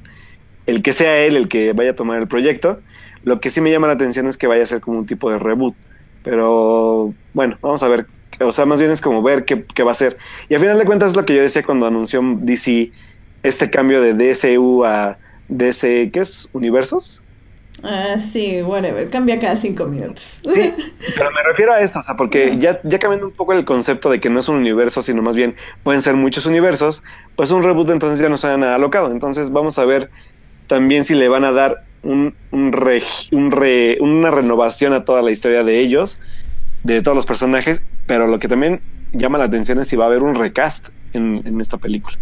Speaker 2: el que sea él el que vaya a tomar el proyecto. Lo que sí me llama la atención es que vaya a ser como un tipo de reboot. Pero bueno, vamos a ver. O sea, más bien es como ver qué, qué va a ser. Y al final de cuentas es lo que yo decía cuando anunció DC este cambio de DCU a DC, ¿qué es? ¿Universos?
Speaker 1: Ah, sí, whatever. Cambia cada cinco minutos.
Speaker 2: Sí, pero me refiero a esto, o sea, porque ya, ya cambiando un poco el concepto de que no es un universo, sino más bien pueden ser muchos universos, pues un reboot entonces ya no se nada alocado. Entonces vamos a ver también si le van a dar un, un, re- un re- una renovación a toda la historia de ellos, de todos los personajes, pero lo que también llama la atención es si va a haber un recast en, en esta película.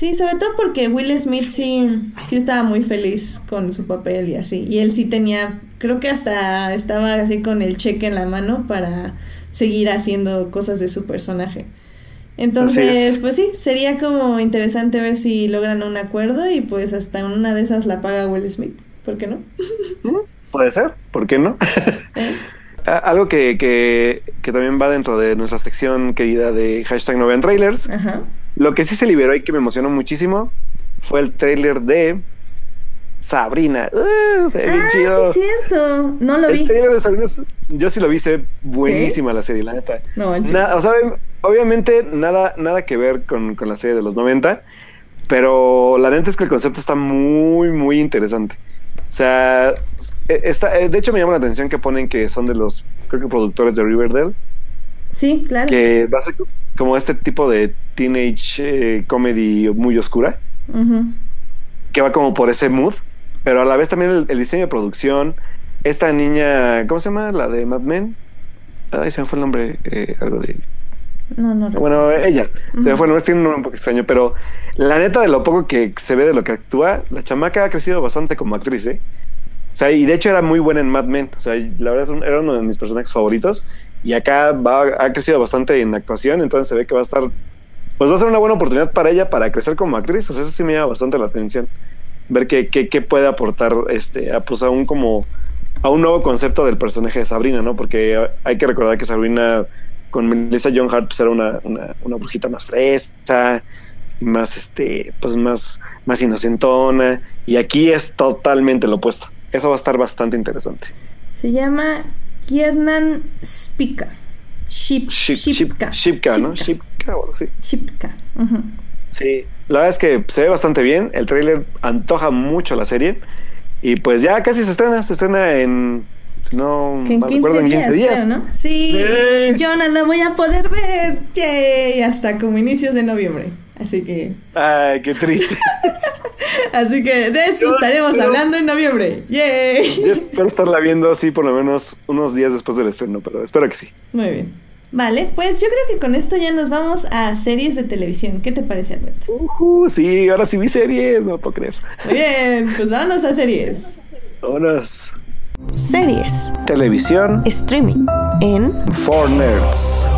Speaker 1: Sí, sobre todo porque Will Smith sí, sí estaba muy feliz con su papel y así. Y él sí tenía, creo que hasta estaba así con el cheque en la mano para seguir haciendo cosas de su personaje. Entonces,
Speaker 2: es.
Speaker 1: pues sí, sería como interesante ver si logran un acuerdo y pues hasta una de esas la paga Will Smith. ¿Por qué no?
Speaker 2: ¿Mm? Puede ser, ¿por qué no?
Speaker 1: ¿Eh?
Speaker 2: Algo que, que, que también va dentro de nuestra sección querida de hashtag no trailers.
Speaker 1: Ajá.
Speaker 2: Lo que sí se liberó y que me emocionó muchísimo fue el trailer de Sabrina. ¡Uh! se ve bien
Speaker 1: Ah,
Speaker 2: chido.
Speaker 1: sí, es cierto. No lo
Speaker 2: el
Speaker 1: vi.
Speaker 2: trailer de Sabrina, yo sí lo vi, se ve buenísima la serie, la neta.
Speaker 1: No, manches.
Speaker 2: Na- o sea, obviamente nada, nada que ver con, con la serie de los 90, pero la neta es que el concepto está muy, muy interesante. O sea, e- está, eh, de hecho me llama la atención que ponen que son de los, creo que productores de Riverdale,
Speaker 1: Sí, claro.
Speaker 2: que va a ser como este tipo de teenage eh, comedy muy oscura, que va como por ese mood, pero a la vez también el, el diseño de producción, esta niña, ¿cómo se llama? La de Mad Men. Ay, se me fue el nombre, eh, algo de...
Speaker 1: No, no. recuerdo.
Speaker 2: Bueno, ella, se me fue el nombre, tiene un nombre un poco extraño, pero la neta de lo poco que se ve de lo que actúa, la chamaca ha crecido bastante como actriz, ¿eh? O sea, y de hecho era muy buena en Mad Men. O sea, la verdad es un- era uno de mis personajes favoritos. Y acá va, ha crecido bastante en actuación, entonces se ve que va a estar. Pues va a ser una buena oportunidad para ella para crecer como actriz. Eso sí me llama bastante la atención. Ver qué, qué, puede aportar este, a, pues a un como a un nuevo concepto del personaje de Sabrina, ¿no? Porque hay que recordar que Sabrina con Melissa John Hart pues era una, una, una brujita más fresca, más este, pues más, más inocentona. Y aquí es totalmente lo opuesto. Eso va a estar bastante interesante.
Speaker 1: Se llama Kiernan Spika. Ship,
Speaker 2: Ship- Ship-
Speaker 1: Shipka.
Speaker 2: Shipka, ¿no?
Speaker 1: Shipka.
Speaker 2: Shipka o algo así.
Speaker 1: Shipka.
Speaker 2: Sí, la verdad es que se ve bastante bien. El tráiler antoja mucho la serie. Y pues ya casi se estrena. Se estrena en. No,
Speaker 1: Que en
Speaker 2: mal
Speaker 1: 15
Speaker 2: recuerdo,
Speaker 1: días, creo, ¿no? Sí,
Speaker 2: Eh.
Speaker 1: yo no la voy a poder ver. Yay, hasta como inicios de noviembre. Así que,
Speaker 2: Ay, qué triste.
Speaker 1: así que de eso
Speaker 2: Yo-
Speaker 1: estaremos hablando en noviembre. Yay.
Speaker 2: Yo espero estarla viendo así por lo menos unos días después del estreno, pero espero que sí.
Speaker 1: Muy bien. Vale, pues yo creo que con esto ya nos vamos a series de televisión. ¿Qué te parece, Alberto?
Speaker 2: Uh, sí, ahora sí vi series, no lo puedo creer.
Speaker 1: Muy bien, pues vámonos a series.
Speaker 2: Vámonos.
Speaker 3: Series.
Speaker 2: Televisión
Speaker 3: Streaming. En
Speaker 2: for Nerds.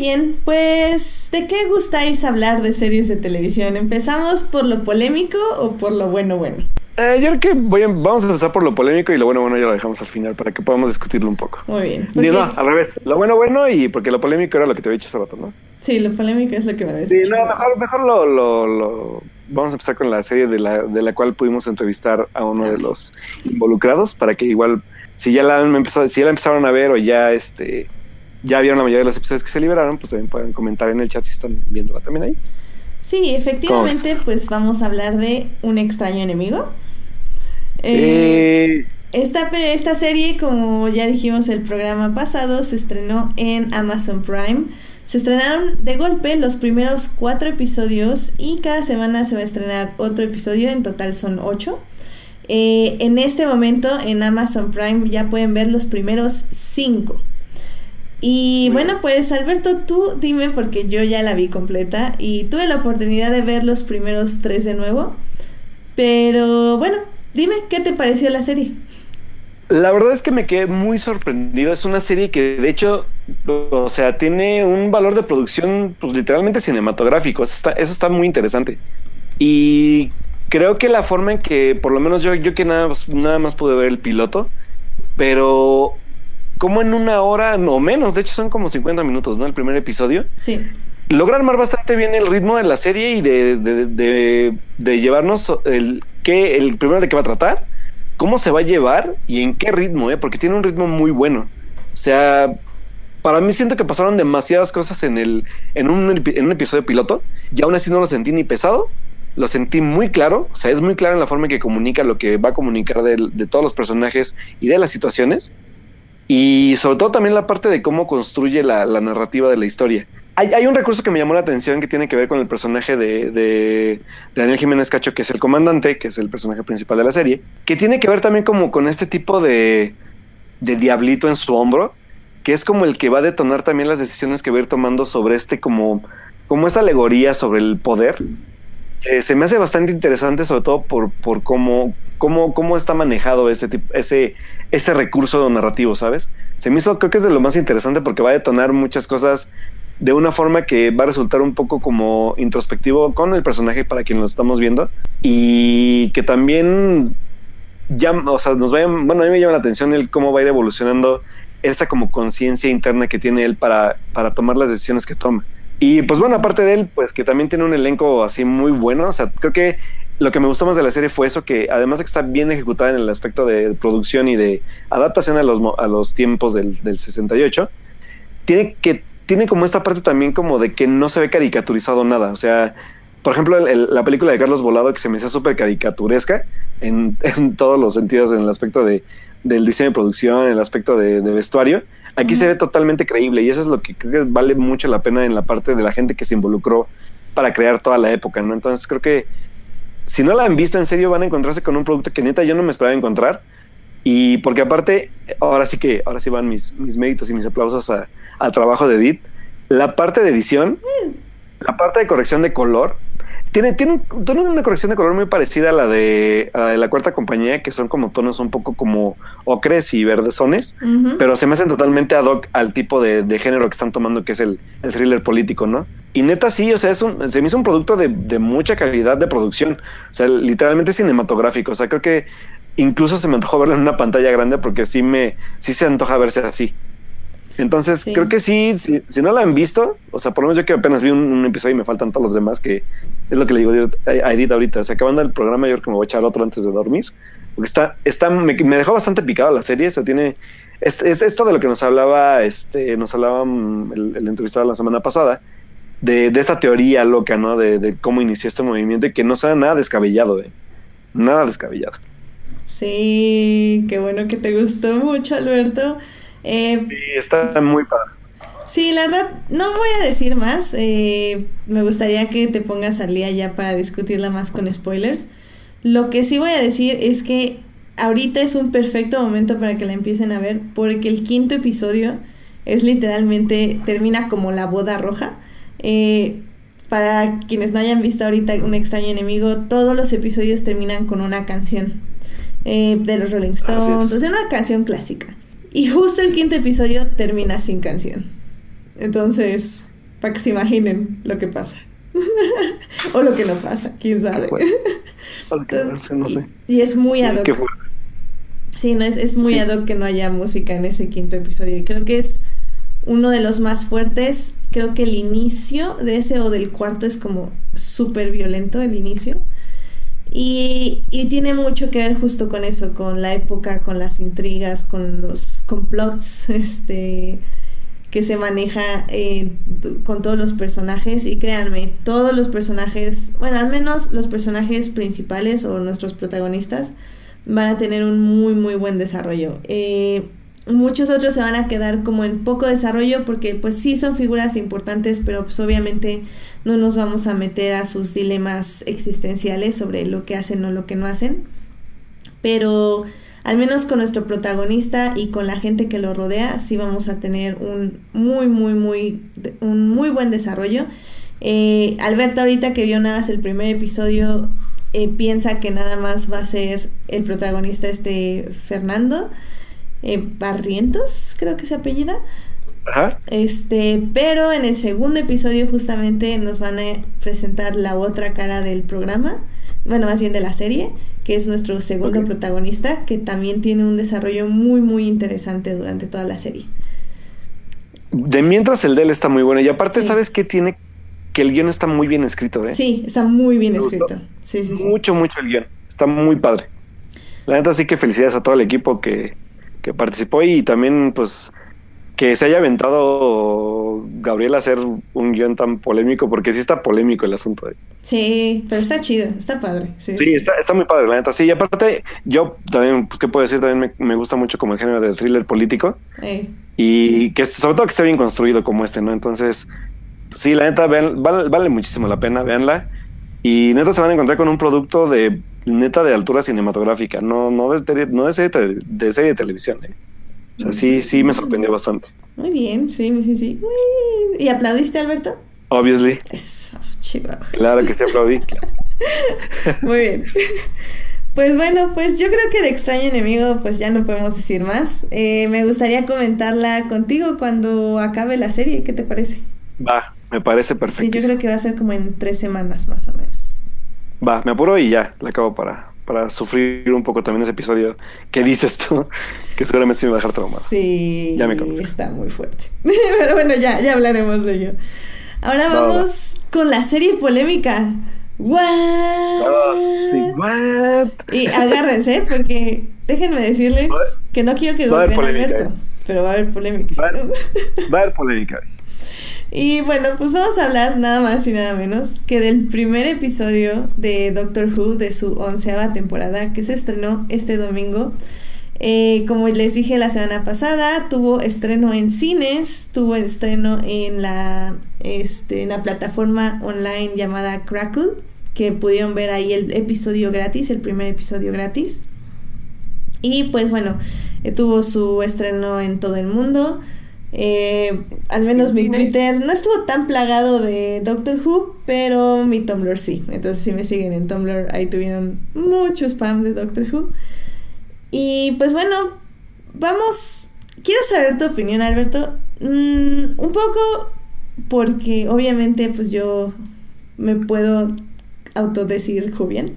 Speaker 1: Bien, pues ¿de qué gustáis hablar de series de televisión? ¿Empezamos por lo polémico o por lo bueno bueno?
Speaker 2: Eh, yo creo que voy a- vamos a empezar por lo polémico y lo bueno, bueno ya lo dejamos al final para que podamos discutirlo un poco.
Speaker 1: Muy bien.
Speaker 2: Ni
Speaker 1: porque-
Speaker 2: no, al revés. Lo bueno, bueno y porque lo polémico era lo que te había dicho hace rato, ¿no?
Speaker 1: Sí, lo polémico es lo que me habéis
Speaker 2: Sí, no, mejor, mejor lo, lo, lo- Vamos a empezar con la serie de la, de la cual pudimos entrevistar a uno de los involucrados para que igual, si ya la han empezado, si ya la empezaron a ver o ya este ya vieron la mayoría de los episodios que se liberaron, pues también pueden comentar en el chat si están viéndola también ahí.
Speaker 1: Sí, efectivamente,
Speaker 2: ¿Cómo
Speaker 1: pues vamos a hablar de Un extraño enemigo. Eh,
Speaker 2: Eh,
Speaker 1: esta, esta serie, como ya dijimos el programa pasado, se estrenó en Amazon Prime. Se estrenaron de golpe los primeros cuatro episodios y cada semana se va a estrenar otro episodio, en total son ocho. Eh, en este momento en Amazon Prime ya pueden ver los primeros cinco. Y bueno, pues Alberto, tú dime porque yo ya la vi completa y tuve la oportunidad de ver los primeros tres de nuevo. Pero bueno, dime, ¿qué te pareció la serie?
Speaker 2: La verdad es que me quedé muy sorprendido. Es una serie que, de hecho, o sea, tiene un valor de producción, pues literalmente cinematográfico. Eso está, eso está muy interesante. Y creo que la forma en que, por lo menos yo, yo que nada, nada más pude ver el piloto, pero como en una hora o menos, de hecho son como 50 minutos, ¿no? El primer episodio
Speaker 1: Sí,
Speaker 2: logra armar bastante bien el ritmo de la serie y de, de, de- de llevarnos el que el primero de qué va a tratar, cómo se va a llevar y en qué ritmo, ¿eh? porque tiene un ritmo muy bueno. O sea, para mí siento que pasaron demasiadas cosas en el en un, en un episodio piloto y aún así no lo sentí ni pesado lo sentí muy claro, o sea, es muy claro en la forma en que comunica lo que va a comunicar de, de todos los personajes y de las situaciones. Y sobre todo también la parte de cómo construye la, narrativa de la historia. Hay, un recurso que me llamó la atención que tiene que ver con el personaje de, de, Daniel Jiménez Cacho, que es el comandante, que es el personaje principal de la serie, que tiene que ver también como con este tipo de, de diablito en su hombro, que es como el que va a detonar también las decisiones que va a ir tomando sobre este como, como esa alegoría sobre el poder. Eh, se me hace bastante interesante, sobre todo por, por cómo, cómo, cómo está manejado ese, tipo, ese, ese recurso narrativo, ¿sabes? Se me hizo, creo que es de lo más interesante porque va a detonar muchas cosas de una forma que va a resultar un poco como introspectivo con el personaje para quien lo estamos viendo y que también ya, o sea, nos vaya, bueno, a mí me llama la atención el cómo va a ir evolucionando esa como conciencia interna que tiene él para, para tomar las decisiones que toma. Y pues bueno, aparte de él, pues que también tiene un elenco así muy bueno, o sea, creo que lo que me gustó más de la serie fue eso, que además de que está bien ejecutada en el aspecto de producción y de adaptación a los, a los tiempos del, del 68, tiene que tiene como esta parte también como de que no se ve caricaturizado nada. O sea, por ejemplo, la película de Carlos Volado que se me hacía súper caricaturesca en, todos los sentidos, en el aspecto de, del diseño de producción, el aspecto de vestuario, aquí uh -huh. se ve totalmente creíble y eso es lo que creo que vale mucho la pena en la parte de la gente que se involucró para crear toda la época, ¿no? Entonces creo que si no la han visto en serio van a encontrarse con un producto que neta yo no me esperaba encontrar y porque aparte, ahora sí que, ahora sí van mis, mis méritos y mis aplausos a, al trabajo de Edith. La parte de edición, la parte de corrección de color, tiene, tiene, tiene una corrección de color muy parecida a la de, a la de la cuarta compañía, que son como tonos un poco como ocres y verdesones, uh -huh. pero se me hacen totalmente ad hoc al tipo de, de, género que están tomando, que es el, el thriller político, ¿no? Y neta, sí, o sea, es un, se me hizo un producto de, de mucha calidad de producción, o sea, literalmente cinematográfico, o sea, creo que incluso se me antojó verlo en una pantalla grande porque sí me, sí se antoja verse así. Entonces, sí. creo que sí, si, si, no la han visto, o sea, por lo menos yo que apenas vi un, un, episodio y me faltan todos los demás, que es lo que le digo a Edith ahorita. O sea, acabando el programa, yo creo que me voy a echar otro antes de dormir. Porque está, está, me, me dejó bastante picado la serie. O sea, tiene, es, es, esto de lo que nos hablaba, este, nos hablaba el, el entrevistado la semana pasada, de, de, esta teoría loca, ¿no? De, de, cómo inició este movimiento y que no sea nada descabellado, ¿eh? Nada descabellado.
Speaker 1: Sí, qué bueno que te gustó mucho, Alberto.
Speaker 2: Eh, sí, está muy padre.
Speaker 1: Sí, la verdad, no voy a decir más. Eh, me gustaría que te pongas al día ya para discutirla más con spoilers. Lo que sí voy a decir es que ahorita es un perfecto momento para que la empiecen a ver, porque el quinto episodio es literalmente, termina como la boda roja. Eh, para quienes no hayan visto ahorita Un extraño enemigo, todos los episodios terminan con una canción eh, de los Rolling Stones, o sea, una canción clásica. Y justo el quinto episodio termina sin canción. Entonces, para que se imaginen lo que pasa. o lo que no pasa, quién sabe. Entonces, no sé. Y, y, es muy ad hoc. Sí, no, es, es muy sí. ad hoc que no haya música en ese quinto episodio. Y creo que es uno de los más fuertes. Creo que el inicio de ese o del cuarto es como súper violento, el inicio. Y, y, tiene mucho que ver justo con eso, con la época, con las intrigas, con los complots este, que se maneja eh, con todos los personajes. Y créanme, todos los personajes, bueno, al menos los personajes principales o nuestros protagonistas van a tener un muy, muy buen desarrollo. Eh, muchos otros se van a quedar como en poco desarrollo porque pues sí son figuras importantes, pero pues obviamente no nos vamos a meter a sus dilemas existenciales sobre lo que hacen o lo que no hacen. Pero al menos con nuestro protagonista y con la gente que lo rodea, sí vamos a tener un muy, muy, muy, un muy buen desarrollo. Eh, Alberto ahorita que vio nada más el primer episodio, eh, piensa que nada más va a ser el protagonista este Fernando eh, Barrientos, creo que se apellida.
Speaker 2: Ajá.
Speaker 1: Este, pero en el segundo episodio justamente nos van a presentar la otra cara del programa, bueno, más bien de la serie, que es nuestro segundo okay. protagonista, que también tiene un desarrollo muy, muy interesante durante toda la serie.
Speaker 2: De mientras el de él está muy bueno, y aparte, sí. ¿sabes qué tiene? Que el guion está muy bien escrito, ¿eh?
Speaker 1: Sí, está muy bien escrito. Sí, sí, sí.
Speaker 2: Mucho, mucho el guion. Está muy padre. La neta sí que felicidades a todo el equipo que, que participó y también, pues, que se haya aventado Gabriel a hacer un guion tan polémico, porque sí está polémico el asunto. ¿eh?
Speaker 1: Sí, pero está chido, está padre. Sí,
Speaker 2: sí está, está muy padre, la neta. Sí, y aparte, yo también, pues, ¿qué puedo decir? También me, me gusta mucho como el género de thriller político.
Speaker 1: Eh,
Speaker 2: Y que sobre todo que esté bien construido como este, ¿no? Entonces, sí, la neta, vean, vale, vale muchísimo la pena, véanla. Y neta se van a encontrar con un producto de neta de altura cinematográfica, no, no de, no de serie, de, de serie de televisión. ¿eh? O sea, sí, sí me sorprendió bastante.
Speaker 1: muy bien, sí, sí, sí. Uy. ¿Y aplaudiste, Alberto?
Speaker 2: Obviously,
Speaker 1: Eso, chihuahua.
Speaker 2: claro que sí aplaudí.
Speaker 1: Muy bien. Pues bueno, pues yo creo que de extraño enemigo pues ya no podemos decir más. Eh, me gustaría comentarla contigo cuando acabe la serie, ¿qué te parece?
Speaker 2: Va, me parece
Speaker 1: Sí,
Speaker 2: perfecto.
Speaker 1: yo creo que va a ser como en tres semanas más o menos.
Speaker 2: Va, me apuro y ya, la acabo para, para sufrir un poco también ese episodio que dices tú, que seguramente sí me va a dejar traumado.
Speaker 1: Sí,
Speaker 2: Ya me conozco.
Speaker 1: está muy fuerte. Pero bueno, ya, ya hablaremos de ello. Ahora
Speaker 2: Va, va.
Speaker 1: vamos con la serie polémica. ¿What?
Speaker 2: Sí, what?
Speaker 1: Y agárrense, porque déjenme decirles que no quiero que golpeen a Alberto,
Speaker 2: ¿eh?
Speaker 1: pero va a haber polémica.
Speaker 2: Va a haber- Va a haber polémica.
Speaker 1: Y bueno, pues vamos a hablar nada más y nada menos que del primer episodio de Doctor Who de su onceava temporada que se estrenó este domingo. Eh, como les dije la semana pasada, tuvo estreno en cines, tuvo estreno en la, este, en la plataforma online llamada Crackle, que pudieron ver ahí el episodio gratis, el primer episodio gratis. Y pues bueno, eh, tuvo su estreno en todo el mundo. Eh, al menos mi Twitter no estuvo tan plagado de Doctor Who, pero mi Tumblr sí. Entonces, si me siguen en Tumblr, ahí tuvieron mucho spam de Doctor Who. Y pues bueno, vamos. Quiero saber tu opinión, Alberto. Mm, un poco porque obviamente pues yo me puedo autodecir joven.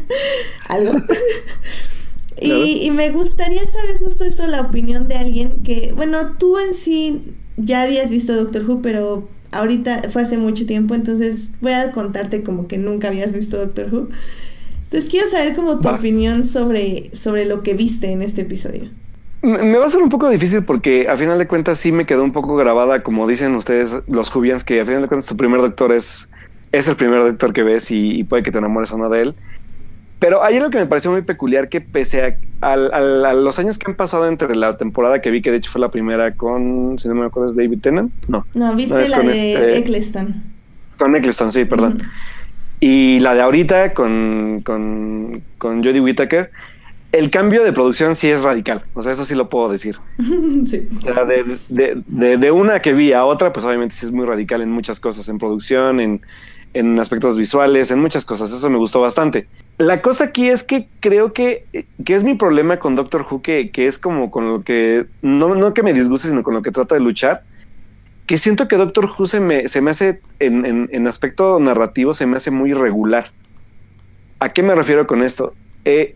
Speaker 1: Algo.
Speaker 2: Claro.
Speaker 1: Y, y me gustaría saber justo eso, la opinión de alguien que, bueno, tú en sí ya habías visto Doctor Who, pero ahorita fue hace mucho tiempo, entonces voy a contarte como que nunca habías visto Doctor Who. Entonces quiero saber como tu
Speaker 2: Va.
Speaker 1: opinión sobre, sobre lo que viste en este episodio.
Speaker 2: Me me va a ser un poco difícil porque a final de cuentas sí me quedó un poco grabada, como dicen ustedes, los Jubians, que a final de cuentas tu primer doctor es, es el primer doctor que ves y, y puede que te enamores o no de él. Pero hay algo que me pareció muy peculiar que pese a, los años que han pasado entre la temporada que vi, que de hecho fue la primera con, si no me acuerdo, es David Tennant, no,
Speaker 1: No, viste
Speaker 2: No,
Speaker 1: la
Speaker 2: con
Speaker 1: de
Speaker 2: este-
Speaker 1: Eccleston.
Speaker 2: con Eccleston, sí, perdón. Y la de ahorita con, con, con Jodie Whittaker, el cambio de producción sí es radical, o sea, eso sí lo puedo decir.
Speaker 1: sí.
Speaker 2: O sea, de, de, de, de una que vi a otra, pues obviamente sí es muy radical en muchas cosas, en producción, en, en aspectos visuales, en muchas cosas. Eso me gustó bastante. La cosa aquí es que creo que, que es mi problema con Doctor Who, que, que es como con lo que, no, no que me disguste, sino con lo que trata de luchar, que siento que Doctor Who se me, se me hace, en, en, aspecto narrativo, se me hace muy irregular. ¿A qué me refiero con esto? Eh,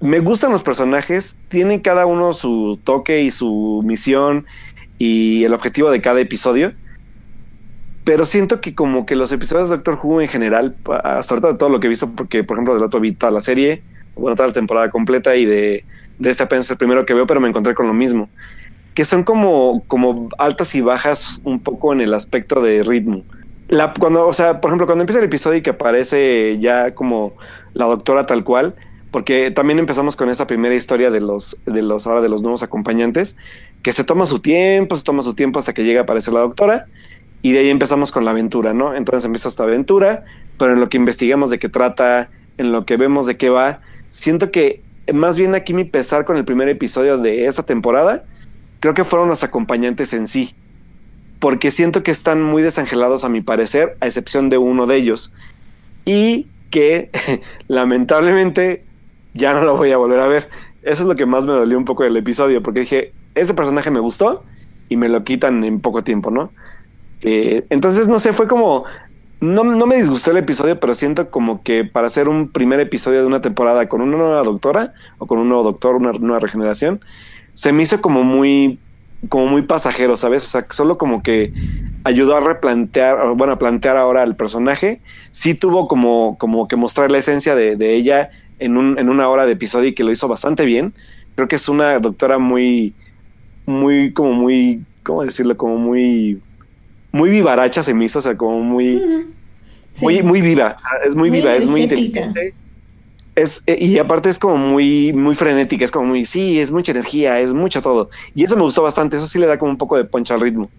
Speaker 2: me gustan los personajes, tienen cada uno su toque y su misión y el objetivo de cada episodio. Pero siento que como que los episodios de Doctor Who en general, hasta ahorita de todo lo que he visto, porque por ejemplo del otro vi toda la serie, bueno, toda la temporada completa y de, de este apenas el primero que veo, pero me encontré con lo mismo. Que son como, como altas y bajas un poco en el aspecto de ritmo. La, cuando, o sea, por ejemplo, cuando empieza el episodio y que aparece ya como la doctora tal cual, porque también empezamos con esa primera historia de los, de los ahora de los nuevos acompañantes, que se toma su tiempo, se toma su tiempo hasta que llega a aparecer la doctora, y de ahí empezamos con la aventura, ¿no? Entonces empieza esta aventura, pero en lo que investigamos de qué trata, en lo que vemos de qué va, siento que más bien aquí mi pesar con el primer episodio de esta temporada, creo que fueron los acompañantes en sí, porque siento que están muy desangelados a mi parecer, a excepción de uno de ellos, y que lamentablemente ya no lo voy a volver a ver. Eso es lo que más me dolió un poco del episodio, porque dije, ese personaje me gustó y me lo quitan en poco tiempo, ¿no? Eh, entonces, no sé, fue como, no, no me disgustó el episodio, pero siento como que para hacer un primer episodio de una temporada con una nueva doctora o con un nuevo doctor, una nueva regeneración, se me hizo como muy, como muy pasajero, ¿sabes? O sea, solo como que ayudó a replantear, bueno, a plantear ahora al personaje. Sí tuvo como, como que mostrar la esencia de, de ella en, un, en una hora de episodio y que lo hizo bastante bien. Creo que es una doctora muy, muy, como muy ¿cómo decirlo? Como muy, muy vivaracha se me hizo, o sea, como muy,
Speaker 1: Sí.
Speaker 2: muy, muy viva, o sea, es muy,
Speaker 1: Muy
Speaker 2: viva, es muy inteligente. Es, eh, y aparte es como muy, muy frenética, es como muy, sí, es mucha energía, es mucho todo. Y eso me gustó bastante, eso sí le da como un poco de poncha al ritmo.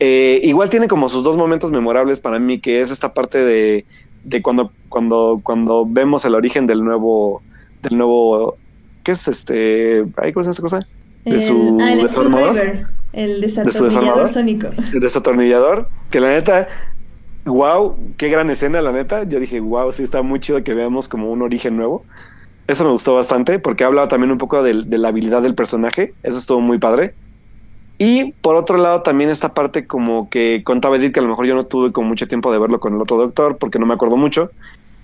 Speaker 2: Eh, igual tiene como sus dos momentos memorables para mí, que es esta parte de, de cuando, cuando, cuando vemos el origen del nuevo, del nuevo, ¿qué es este? ¿Cómo llama esta cosa? De
Speaker 1: El-
Speaker 2: su
Speaker 1: ah, el
Speaker 2: desarmador,
Speaker 1: el
Speaker 2: desarmador.
Speaker 1: desatornillador sónico.
Speaker 2: el desatornillador, que la neta, wow, qué gran escena, la neta. Yo dije, wow, sí está muy chido que veamos como un origen nuevo. Eso me gustó bastante porque habla también un poco de, la habilidad del personaje. Eso estuvo muy padre. Y por otro lado, también esta parte como que contaba Edith, que a lo mejor yo no tuve como mucho tiempo de verlo con el otro doctor porque no me acuerdo mucho.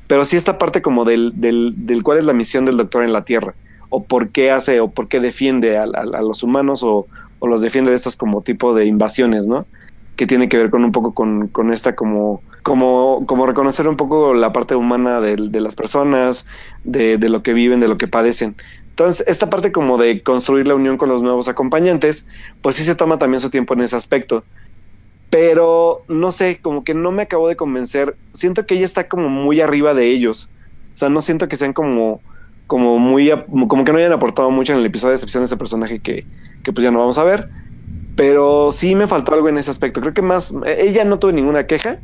Speaker 2: Pero sí esta parte como del, del, del cuál es la misión del doctor en la Tierra. O por qué hace, o por qué defiende a, a- a los humanos o, los defiende de estos como tipo de invasiones, ¿no? que tiene que ver con un poco con, esta como, como, reconocer un poco la parte humana de, de las personas, de, de lo que viven, de lo que padecen. Entonces, esta parte como de construir la unión con los nuevos acompañantes, pues sí se toma también su tiempo en ese aspecto. Pero no sé, como que no me acabo de convencer. Siento que ella está como muy arriba de ellos. O sea, no siento que sean como, como muy, como que no hayan aportado mucho en el episodio de excepción de ese personaje que, que pues ya no vamos a ver. Pero sí me faltó algo en ese aspecto. Creo que más, ella no tuvo ninguna queja,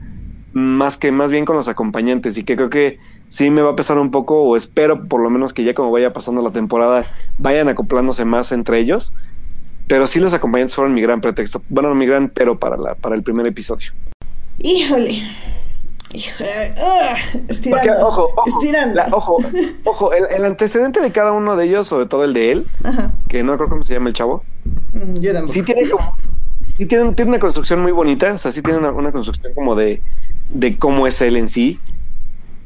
Speaker 2: más que más bien con los acompañantes. Y que creo que sí me va a pesar un poco, o espero por lo menos que ya como vaya pasando la temporada, vayan acoplándose más entre ellos. Pero sí los acompañantes fueron mi gran pretexto. Bueno, no mi gran, pero para, la, para el primer episodio.
Speaker 1: Híjole. Híjole. ¡ah! estirando.
Speaker 2: Porque, ojo, ojo,
Speaker 1: estirando.
Speaker 2: la- ojo, ojo, el, el antecedente de cada uno de ellos, sobre todo el de él,
Speaker 1: Ajá.
Speaker 2: que no recuerdo cómo se llama el chavo,
Speaker 1: Mm, Yo tampoco.
Speaker 2: sí tiene como sí tiene, tiene una construcción muy bonita, o sea, sí tiene una, una construcción como de, de cómo es él en sí.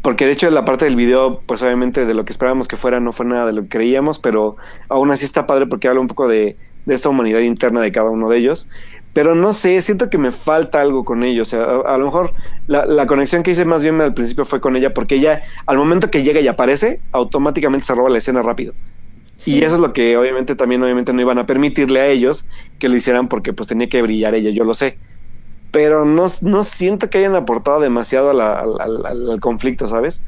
Speaker 2: Porque de hecho la parte del video, pues obviamente de lo que esperábamos que fuera, no fue nada de lo que creíamos, pero aún así está padre porque habla un poco de, de esta humanidad interna de cada uno de ellos. Pero no sé, siento que me falta algo con ellos. O sea, a, a lo mejor la, la conexión que hice más bien al principio fue con ella, porque ella, al momento que llega y aparece, automáticamente se roba la escena rápido.
Speaker 1: Sí.
Speaker 2: Y eso es lo que obviamente también obviamente no iban a permitirle a ellos que lo hicieran porque pues tenía que brillar ella, yo lo sé. Pero no, no siento que hayan aportado demasiado a la- al conflicto, ¿sabes?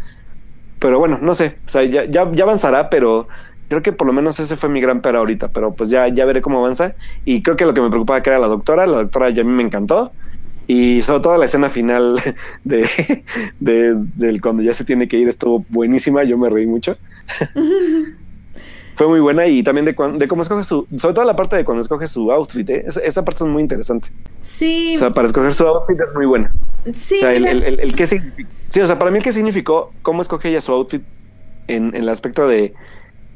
Speaker 2: Pero bueno, no sé, o sea, ya, ya, ya avanzará, pero creo que por lo menos ese fue mi gran pero ahorita, pero pues ya, ya veré cómo avanza. Y creo que lo que me preocupaba que era la doctora, la doctora ya a mí me encantó. Y sobre todo la escena final de, de, del cuando ya se tiene que ir estuvo buenísima, yo me reí mucho. Fue muy buena y también de, cuan- de cómo escoge su, sobre todo la parte de cuando escoge su outfit, ¿eh? esa, esa parte es muy interesante.
Speaker 1: Sí,
Speaker 2: O sea, para escoger su outfit es muy buena.
Speaker 1: sí.
Speaker 2: o sea, el,
Speaker 1: mira.
Speaker 2: el, el- el qué sí, o sea, para mí el qué significó, cómo escoge ella su outfit en, en el aspecto de,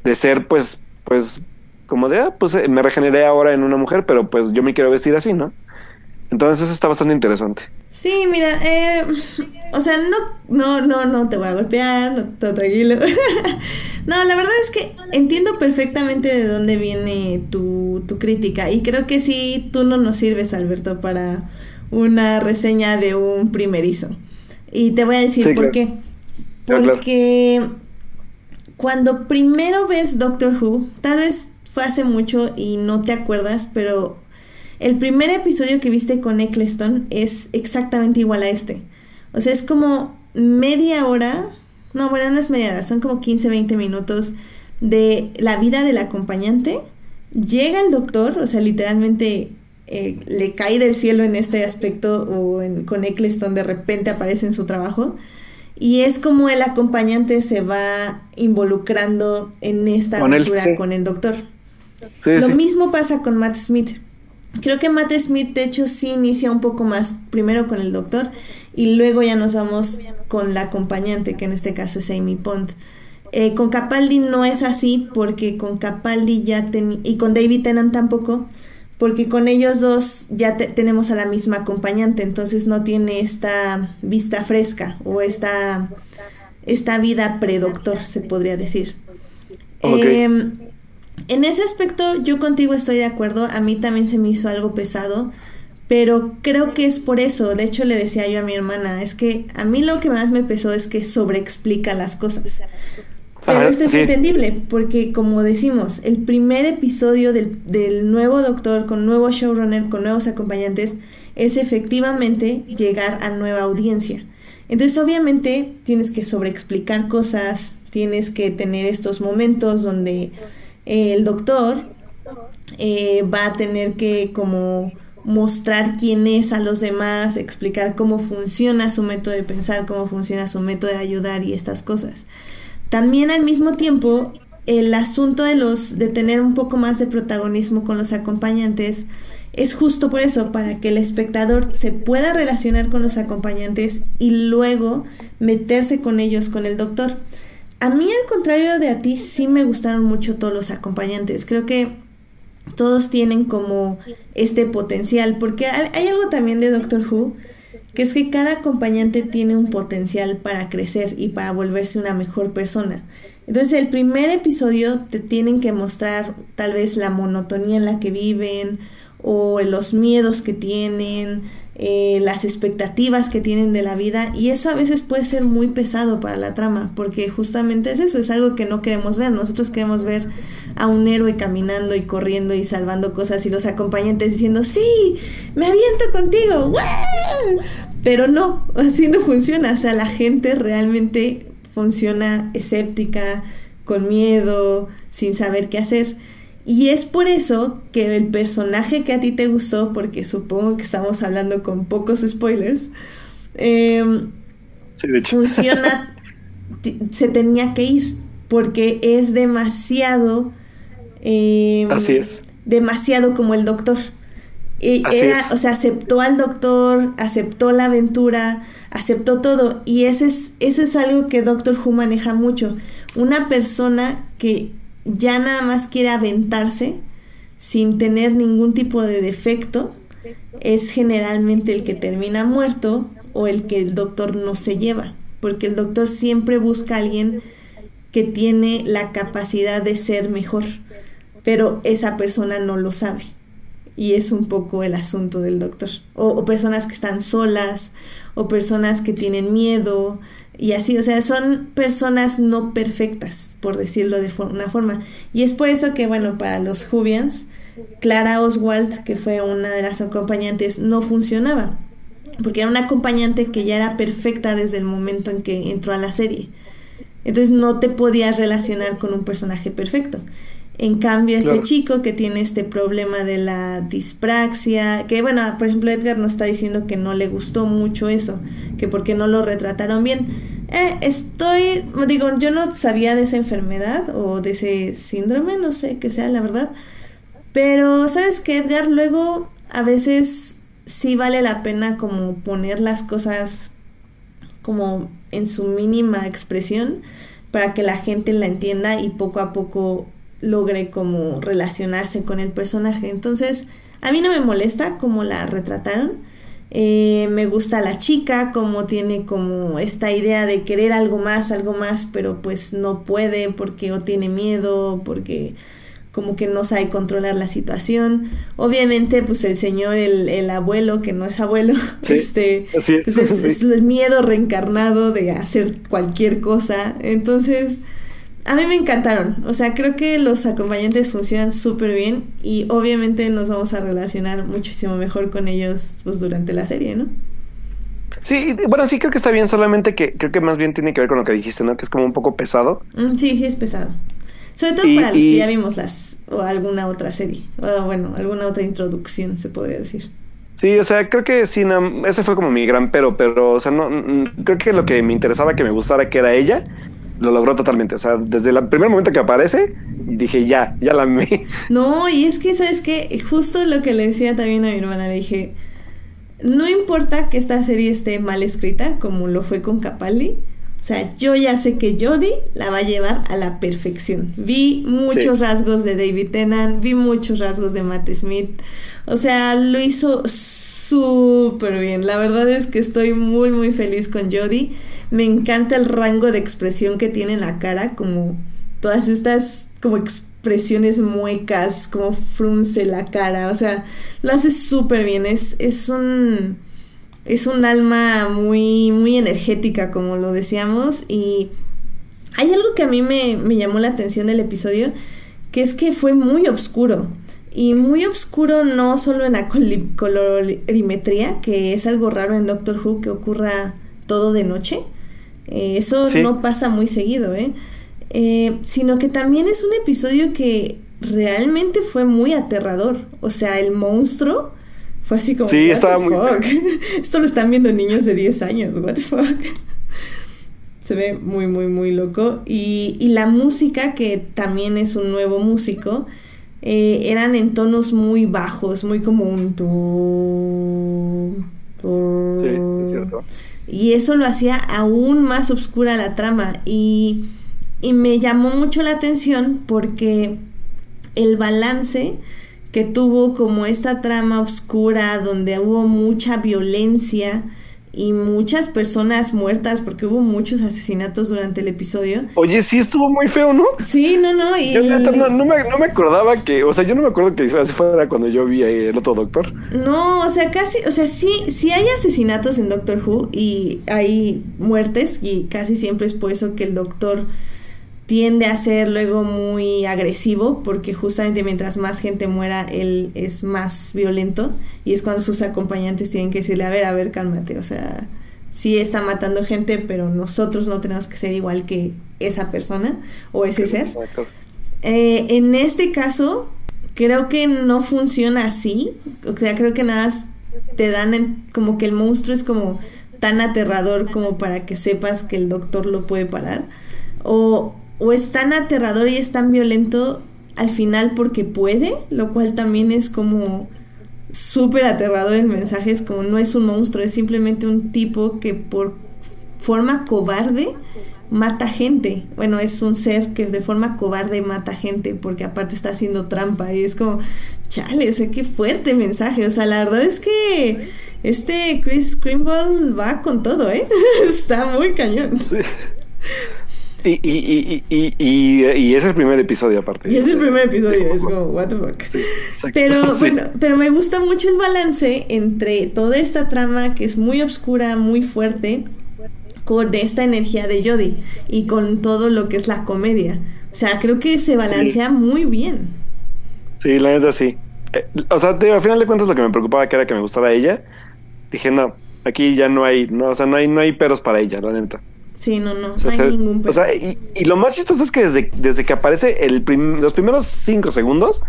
Speaker 2: de ser, pues, pues, como de, ah, pues eh, me regeneré ahora en una mujer, pero pues yo me quiero vestir así, ¿no? Entonces eso está bastante interesante.
Speaker 1: Sí, mira, eh, o sea, no, no, no, no te voy a golpear, no, todo tranquilo. no, la verdad es que entiendo perfectamente de dónde viene tu, tu crítica y creo que sí, tú no nos sirves, Alberto, para una reseña de un primerizo. Y te voy a decir
Speaker 2: Sí,
Speaker 1: por
Speaker 2: claro.
Speaker 1: qué.
Speaker 2: Claro.
Speaker 1: Cuando primero ves Doctor Who, tal vez fue hace mucho y no te acuerdas, pero el primer episodio que viste con Eccleston es exactamente igual a este. O sea, es como media hora, no, bueno, no es media hora, son como 15, 20 minutos de la vida del acompañante. Llega el doctor, o sea, literalmente eh, le cae del cielo en este aspecto o en- con Eccleston de repente aparece en su trabajo. Y es como el acompañante se va involucrando en esta
Speaker 2: Con él,
Speaker 1: aventura
Speaker 2: sí.
Speaker 1: con el doctor.
Speaker 2: Sí,
Speaker 1: Lo
Speaker 2: sí.
Speaker 1: mismo pasa con Matt Smith. Creo que Matt Smith, de hecho, sí inicia un poco más primero con el doctor y luego ya nos vamos con la acompañante, que en este caso es Amy Pond. Eh, con Capaldi no es así, porque con Capaldi ya ten- y con David Tennant tampoco, porque con ellos dos ya te- tenemos a la misma acompañante, entonces no tiene esta vista fresca o esta, esta vida predoctor, se podría decir.
Speaker 2: Ok.
Speaker 1: Em, en ese aspecto yo contigo estoy de acuerdo, a mí también se me hizo algo pesado, pero creo que es por eso, de hecho le decía yo a mi hermana, es que a mí lo que más me pesó es que sobreexplica las cosas. Pero esto es
Speaker 2: sí.
Speaker 1: entendible, porque como decimos, el primer episodio del, del nuevo doctor, con nuevo showrunner, con nuevos acompañantes, es efectivamente llegar a nueva audiencia. Entonces, obviamente, tienes que sobreexplicar cosas, tienes que tener estos momentos donde eh, el doctor eh, va a tener que como mostrar quién es a los demás, explicar cómo funciona su método de pensar, cómo funciona su método de ayudar y estas cosas. También al mismo tiempo, el asunto de los de tener un poco más de protagonismo con los acompañantes es justo por eso, para que el espectador se pueda relacionar con los acompañantes y luego meterse con ellos, con el doctor. A mí, al contrario de a ti, sí me gustaron mucho todos los acompañantes. Creo que todos tienen como este potencial, porque hay, algo también de Doctor Who, que es que cada acompañante tiene un potencial para crecer y para volverse una mejor persona. Entonces el primer episodio te tienen que mostrar tal vez la monotonía en la que viven o los miedos que tienen, eh, las expectativas que tienen de la vida y eso a veces puede ser muy pesado para la trama porque justamente es eso, es algo que no queremos ver. Nosotros queremos ver a un héroe caminando y corriendo y salvando cosas y los acompañantes diciendo, sí, me aviento contigo, ¡Wow! pero no, así no funciona. O sea, la gente realmente funciona escéptica, con miedo, sin saber qué hacer. Y es por eso que el personaje que a ti te gustó, porque supongo que estamos hablando con pocos spoilers, eh,
Speaker 2: Sí, de hecho.
Speaker 1: funciona, se tenía que ir, porque es demasiado... eh,
Speaker 2: Así es.
Speaker 1: Demasiado como el doctor. Y
Speaker 2: Así
Speaker 1: era, o sea, aceptó al doctor, aceptó la aventura, aceptó todo. Y ese es, eso es algo que Doctor Who maneja mucho. Una persona que ya nada más quiere aventarse sin tener ningún tipo de defecto es generalmente el que termina muerto o el que el doctor no se lleva. Porque el doctor siempre busca a alguien que tiene la capacidad de ser mejor, pero esa persona no lo sabe. Y es un poco el asunto del doctor. O, o personas que están solas, o personas que tienen miedo, y así, o sea, son personas no perfectas, por decirlo de una forma. Y es por eso que, bueno, para los Jubians, Clara Oswald, que fue una de las acompañantes, no funcionaba. Porque era una acompañante que ya era perfecta desde el momento en que entró a la serie. Entonces no te podías relacionar con un personaje perfecto. En cambio, este
Speaker 2: Claro.
Speaker 1: chico que tiene este problema de la dispraxia, que bueno, por ejemplo, Edgar nos está diciendo que no le gustó mucho eso, que porque no lo retrataron bien. Eh, estoy, digo, yo no sabía de esa enfermedad o de ese síndrome, no sé qué sea la verdad. Pero, ¿sabes qué, Edgar? Luego, a veces sí vale la pena como poner las cosas como en su mínima expresión para que la gente la entienda y poco a poco logre como relacionarse con el personaje. Entonces, a mí no me molesta cómo la retrataron. Eh, me gusta la chica, como tiene como esta idea de querer algo más, algo más, pero pues no puede porque o tiene miedo, porque como que no sabe controlar la situación. Obviamente, pues el señor, el, el abuelo, que no es abuelo,
Speaker 2: Sí,
Speaker 1: este,
Speaker 2: así es,
Speaker 1: pues, es,
Speaker 2: sí.
Speaker 1: es el miedo reencarnado de hacer cualquier cosa. Entonces, a mí me encantaron. O sea, creo que los acompañantes funcionan súper bien y obviamente nos vamos a relacionar muchísimo mejor con ellos pues durante la serie, ¿no?
Speaker 2: Sí, bueno, sí creo que está bien, solamente que creo que más bien tiene que ver con lo que dijiste, ¿no? Que es como un poco pesado.
Speaker 1: Mm, sí, sí es pesado. Sobre todo
Speaker 2: Y-
Speaker 1: para los
Speaker 2: y-
Speaker 1: que ya vimos las o alguna otra serie, o bueno, alguna otra introducción se podría decir.
Speaker 2: Sí, o sea, creo que sí, no, ese fue como mi gran pero, pero, o sea, no, creo que lo que me interesaba que me gustara que era ella, lo logró totalmente. O sea, desde el primer momento que aparece, dije, ya, ya la amé.
Speaker 1: No, y es que, ¿sabes qué? Justo lo que le decía también a mi hermana, dije, no importa que esta serie esté mal escrita, como lo fue con Capaldi, o sea, yo ya sé que Jodie la va a llevar a la perfección. Vi muchos
Speaker 2: Sí.
Speaker 1: rasgos de David Tennant, vi muchos rasgos de Matt Smith, o sea, lo hizo súper bien. La verdad es que estoy muy, muy feliz con Jodie. Me encanta el rango de expresión que tiene en la cara, como todas estas como expresiones muecas, como frunce la cara, o sea, lo hace súper bien, es, es un es un alma muy muy energética como lo decíamos y hay algo que a mí me, me llamó la atención del episodio, que es que fue muy oscuro. Y muy oscuro no solo en la colorimetría, que es algo raro en Doctor Who que ocurra todo de noche. Eh, eso no pasa muy seguido, ¿eh? ¿eh? Sino que también es un episodio que realmente fue muy aterrador. O sea, el monstruo fue así como...
Speaker 2: Sí, estaba muy...
Speaker 1: Esto lo están viendo niños de 10 años, what the fuck. Se ve muy, muy, muy loco. Y, y la música, que también es un nuevo músico, eh, eran en tonos muy bajos, muy como un...
Speaker 2: Sí, es cierto.
Speaker 1: Y eso lo hacía aún más oscura la trama. Y, y me llamó mucho la atención porque el balance que tuvo como esta trama oscura donde hubo mucha violencia y muchas personas muertas porque hubo muchos asesinatos durante el episodio.
Speaker 2: Oye, sí estuvo muy feo, ¿no?
Speaker 1: Sí, no, no. Y...
Speaker 2: Yo no, me, no, me, acordaba que, o sea, yo no me acuerdo que así fuera cuando yo vi el otro doctor.
Speaker 1: No, o sea, casi, o sea, sí, sí hay asesinatos en Doctor Who y hay muertes y casi siempre es por eso que el doctor tiende a ser luego muy agresivo porque justamente mientras más gente muera él es más violento y es cuando sus acompañantes tienen que decirle a ver, a ver, cálmate, o sea, sí está matando gente, pero nosotros no tenemos que ser igual que esa persona o ese ser. Eh, en este caso, creo que no funciona así, o sea, creo que nada te dan como que el monstruo es como tan aterrador como para que sepas que el doctor lo puede parar. O, o es tan aterrador y es tan violento al final porque puede, lo cual también es como súper aterrador el mensaje, es como no es un monstruo, es simplemente un tipo que por forma cobarde mata gente. Bueno, es un ser que de forma cobarde mata gente porque aparte está haciendo trampa y es como, chale, o sea, qué fuerte mensaje. O sea, la verdad es que este Chris Screamball va con todo, ¿eh? está muy cañón. Sí.
Speaker 2: Y, y, y, y, es el primer episodio aparte.
Speaker 1: Y es el primer episodio, es como, what the fuck. pero bueno, pero me gusta mucho el balance entre toda esta trama que es muy oscura, muy fuerte, con esta energía de Jodie y con todo lo que es la comedia. O sea, creo que se balancea muy bien.
Speaker 2: Sí, la neta sí. Eh, o sea, al final de cuentas lo que me preocupaba que era que me gustara ella. Dije, no, aquí ya no hay, no, o sea, no hay, no hay peros para ella, la neta.
Speaker 1: Sí, no, no, no hay ningún
Speaker 2: O sea, y, lo más chistoso es que desde, desde que aparece el los primeros cinco segundos,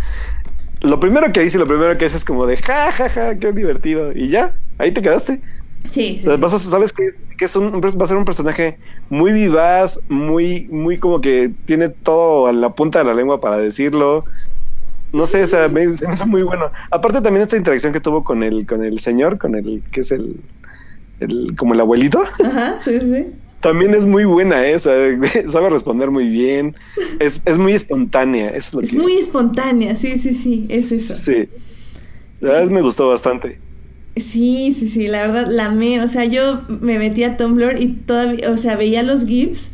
Speaker 2: lo primero que dice, lo primero que hace es como de ja, ja, ja, qué divertido. Y ya, ahí te quedaste.
Speaker 1: Sí.
Speaker 2: sabes que, es, que es un, va a ser un personaje muy vivaz, muy, muy como que tiene todo a la punta de la lengua para decirlo. No sé, o sea, me, me hace muy bueno. Aparte también esta interacción que tuvo con el, con el señor, con el, que es el, el como el abuelito.
Speaker 1: Ajá, sí, sí
Speaker 2: también es muy buena, ¿eh? sabe responder muy bien. Es, muy espontánea. es, lo
Speaker 1: es muy espontánea, sí, sí, sí, es eso.
Speaker 2: Sí. La verdad me gustó bastante.
Speaker 1: Sí, sí, sí, la verdad la amé. O sea, yo me metí a Tumblr y todavía, o sea, veía los GIFs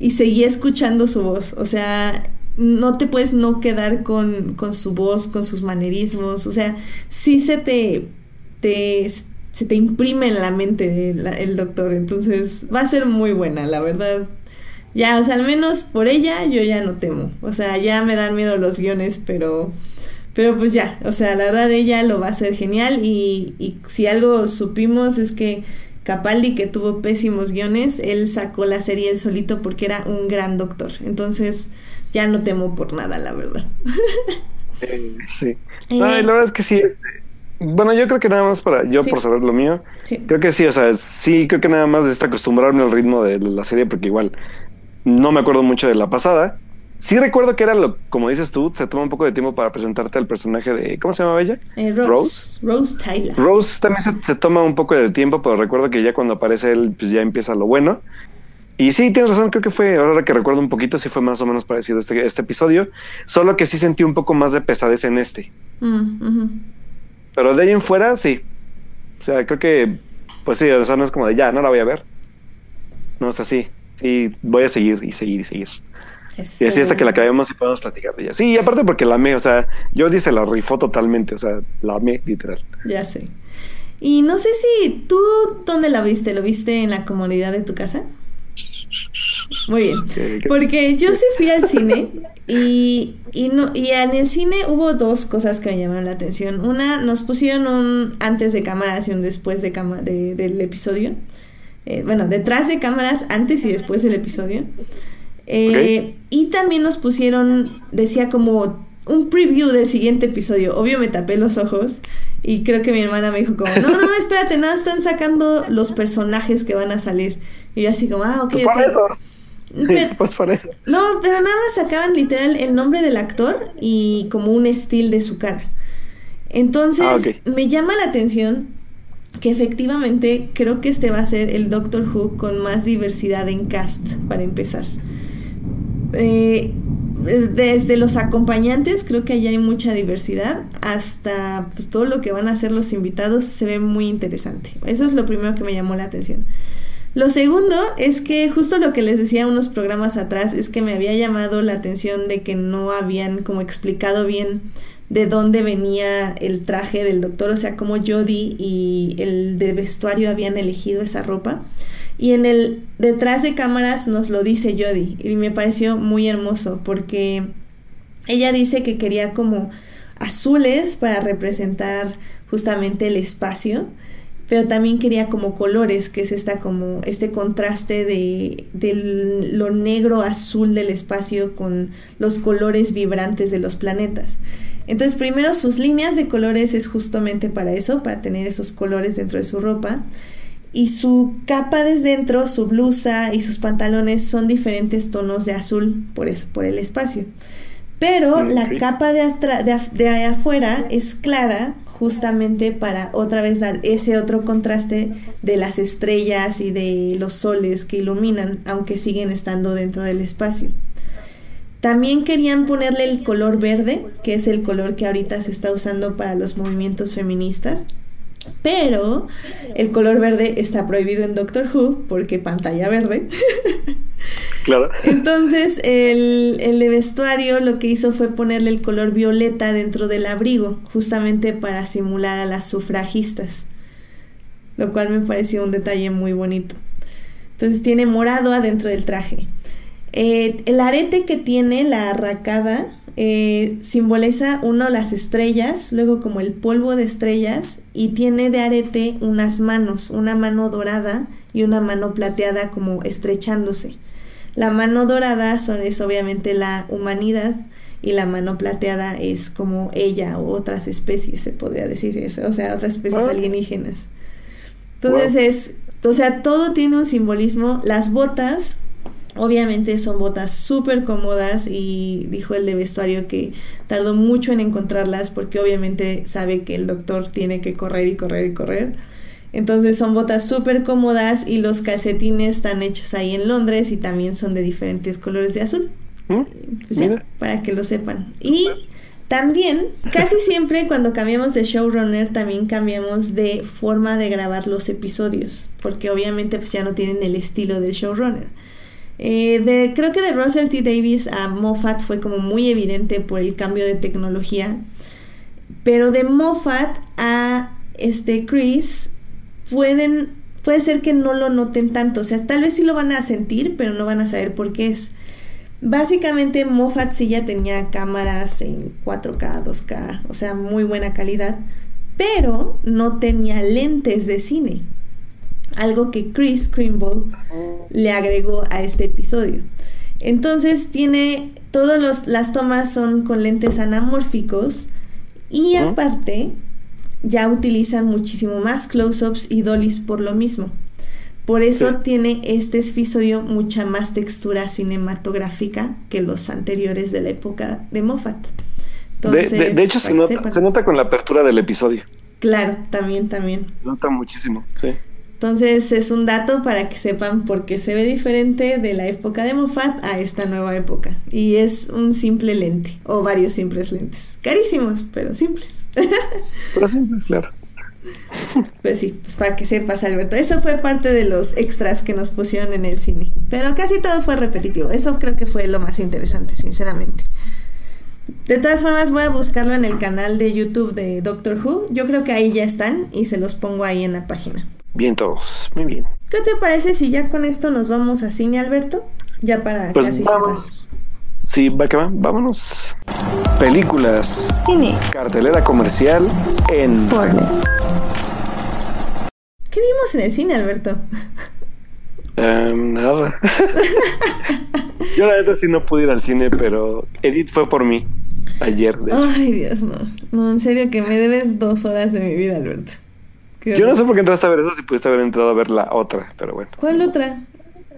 Speaker 1: y seguía escuchando su voz. O sea, no te puedes no quedar con, con su voz, con sus manerismos. O sea, sí se te, te se te imprime en la mente el, doctor. Entonces va a ser muy buena, la verdad. Ya, o sea, al menos por ella yo ya no temo. O sea, ya me dan miedo los guiones, pero, pero pues ya, o sea, la verdad ella lo va a hacer genial y, y si algo supimos es que Capaldi, que tuvo pésimos guiones, él sacó la serie él solito porque era un gran doctor. Entonces, ya no temo por nada, la verdad.
Speaker 2: sí. Eh, la verdad es que sí, este, bueno, yo creo que nada más para yo por saber lo mío. Creo que sí, o sea, sí, creo que nada más de acostumbrarme al ritmo de la serie, porque igual no me acuerdo mucho de la pasada. Sí recuerdo que era lo, como dices tú, se toma un poco de tiempo para presentarte al personaje de, ¿cómo se llama ella?
Speaker 1: Eh, Rose. Rose. Tyler.
Speaker 2: Rose también se, toma un poco de tiempo, pero recuerdo que ya cuando aparece él, pues ya empieza lo bueno. Y sí, tienes razón, creo que fue, ahora que recuerdo un poquito, sí fue más o menos parecido este, este episodio, solo que sí sentí un poco más de pesadez en este. Mm, pero de ahí en fuera, sí. O sea, creo que, pues sí, o sea, no es como de ya, no la voy a ver. No es así. Sí, voy a seguir y seguir y seguir. Y así hasta que la acabemos y podamos platicar de ella. Sí, y aparte porque la amé, o sea, yo dice la rifó totalmente, o sea, la amé literal.
Speaker 1: Ya sé. Y no sé si tú, ¿dónde la viste? ¿Lo viste en la comodidad de tu casa? Muy bien. Porque yo sí fui al cine y, y, no, y en el cine hubo dos cosas que me llamaron la atención. Una, nos pusieron un antes de cámaras y un después de, cámara del episodio. Eh, bueno, detrás de cámaras, antes y después del episodio. Eh, y también nos pusieron, decía como un preview del siguiente episodio. Obvio me tapé los ojos y creo que mi hermana me dijo como, no, no, espérate, nada, están sacando los personajes que van a salir. Y yo así como, ah, ok.
Speaker 2: Pues por pues por eso.
Speaker 1: No, pero nada más sacaban literal el nombre del actor y como un estilo de su cara. Entonces, ah, me llama la atención que efectivamente creo que este va a ser el Doctor Who con más diversidad en cast, para empezar. Eh, desde los acompañantes, creo que allá hay mucha diversidad, hasta pues, todo lo que van a hacer los invitados se ve muy interesante. Eso es lo primero que me llamó la atención. Lo segundo es que justo lo que les decía unos programas atrás es que me había llamado la atención de que no habían como explicado bien de dónde venía el traje del doctor, o sea, cómo Jodie y el del vestuario habían elegido esa ropa. Y en el detrás de cámaras nos lo dice Jodie y me pareció muy hermoso porque ella dice que quería como azules para representar justamente el espacio, pero también quería como colores, que es esta como este contraste de, de lo negro azul del espacio con los colores vibrantes de los planetas. Entonces, primero sus líneas de colores es justamente para eso, para tener esos colores dentro de su ropa y su capa desde dentro, su blusa y sus pantalones son diferentes tonos de azul, por eso, por el espacio. Pero la capa de, de, de, afuera es clara justamente para otra vez dar ese otro contraste de las estrellas y de los soles que iluminan, aunque siguen estando dentro del espacio. También querían ponerle el color verde, que es el color que ahorita se está usando para los movimientos feministas pero el color verde está prohibido en Doctor Who porque pantalla verde.
Speaker 2: Claro.
Speaker 1: Entonces, el, el vestuario lo que hizo fue ponerle el color violeta dentro del abrigo, justamente para simular a las sufragistas. Lo cual me pareció un detalle muy bonito. Entonces tiene morado adentro del traje. Eh, el arete que tiene la arracada eh, simboliza uno las estrellas, luego como el polvo de estrellas y tiene de arete unas manos, una mano dorada y una mano plateada como estrechándose. La mano dorada son, es obviamente la humanidad y la mano plateada es como ella o otras especies, se podría decir, o sea, otras especies alienígenas. Entonces es, o sea, todo tiene un simbolismo. Las botas Obviamente son botas súper cómodas y dijo el de vestuario que tardó mucho en encontrarlas porque obviamente sabe que el doctor tiene que correr y correr y correr. Entonces son botas súper cómodas y los calcetines están hechos ahí en Londres y también son de diferentes colores de azul. ¿Mm? Pues para que lo sepan. Y también, casi siempre cuando cambiamos de showrunner, también cambiamos de forma de grabar los episodios, porque obviamente pues ya no tienen el estilo del showrunner. Eh, creo que de Russell T. Davis a Moffat fue como muy evidente por el cambio de tecnología. Pero de Moffat a este Chris pueden, puede ser que no lo noten tanto. O sea, tal vez sí lo van a sentir, pero no van a saber por qué es. Básicamente Moffat sí ya tenía cámaras en 4K, 2K, o sea, muy buena calidad, pero no tenía lentes de cine algo que Chris Krimble le agregó a este episodio. Entonces tiene todas las tomas son con lentes anamórficos y aparte ya utilizan muchísimo más close-ups y dollies por lo mismo. Por eso tiene este episodio mucha más textura cinematográfica que los anteriores de la época de Moffat.
Speaker 2: de, hecho, se nota, se nota, con la apertura del episodio.
Speaker 1: Claro, también, también.
Speaker 2: Se nota muchísimo, sí.
Speaker 1: Entonces es un dato para que sepan por qué se ve diferente de la época de Moffat a esta nueva época. Y es un simple lente, o varios simples lentes. Carísimos, pero simples.
Speaker 2: Pero simples, claro.
Speaker 1: Pues sí, pues para que sepas, Alberto. Eso fue parte de los extras que nos pusieron en el cine. Pero casi todo fue repetitivo. Eso creo que fue lo más interesante, sinceramente. De todas formas, voy a buscarlo en el canal de YouTube de Doctor Who. Yo creo que ahí ya están y se los pongo ahí en la página.
Speaker 2: Bien todos, muy bien.
Speaker 1: ¿Qué te parece si ya con esto nos vamos a cine, Alberto? Ya para
Speaker 2: Pues
Speaker 1: casi
Speaker 2: vamos. Sí, va que va, vámonos. Películas,
Speaker 3: Cine.
Speaker 2: cartelera comercial en
Speaker 3: Fornex.
Speaker 1: ¿Qué vimos en el cine, Alberto?
Speaker 2: Em, nada. Yo la verdad sí no pude ir al cine, pero Edith fue por mí ayer. de hecho.
Speaker 1: Ay, Dios, no. No, en serio, que me debes dos horas de mi vida, Alberto. Qué
Speaker 2: Yo no sé por qué entraste a ver eso si pudiste haber entrado a ver la otra, pero bueno.
Speaker 1: ¿Cuál otra?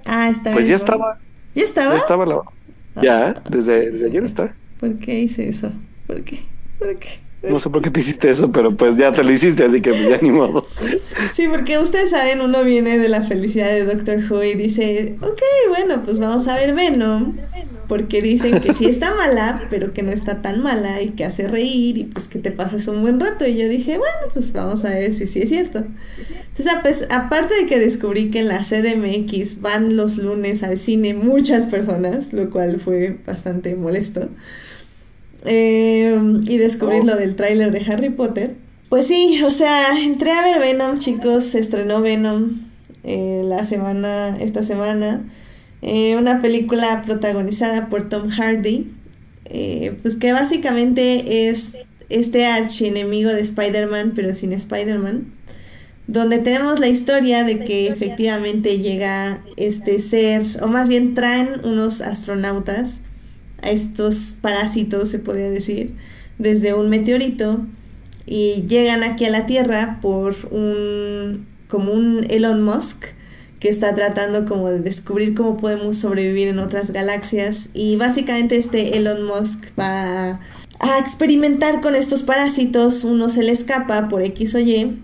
Speaker 1: Ah, está
Speaker 2: Pues
Speaker 1: bien,
Speaker 2: ya estaba,
Speaker 1: ¿Ya estaba?
Speaker 2: ya estaba la. Ya, desde, desde ayer está.
Speaker 1: ¿Por qué hice eso? ¿Por qué? ¿Por qué?
Speaker 2: No sé por qué te hiciste eso, pero pues ya te lo hiciste, así que ya ni modo.
Speaker 1: Sí, porque ustedes saben, uno viene de la felicidad de Doctor Who y dice, ok, bueno, pues vamos a ver Venom, porque dicen que sí está mala, pero que no está tan mala y que hace reír y pues que te pasas un buen rato. Y yo dije, bueno, pues vamos a ver si sí es cierto. Entonces, a pes- aparte de que descubrí que en la CDMX van los lunes al cine muchas personas, lo cual fue bastante molesto, eh, y descubrir lo del tráiler de Harry Potter, pues sí, o sea, entré a ver Venom, chicos, se estrenó Venom eh, la semana, esta semana, Eh, una película protagonizada por Tom Hardy, eh, pues que básicamente es este archienemigo de Spider-Man, pero sin Spider-Man, donde tenemos la historia de que efectivamente llega este ser, o más bien traen unos astronautas a estos parásitos, se podría decir, desde un meteorito y llegan aquí a la Tierra por un como un Elon Musk que está tratando como de descubrir cómo podemos sobrevivir en otras galaxias y básicamente este Elon Musk va a, a experimentar con estos parásitos, uno se le escapa por X o Y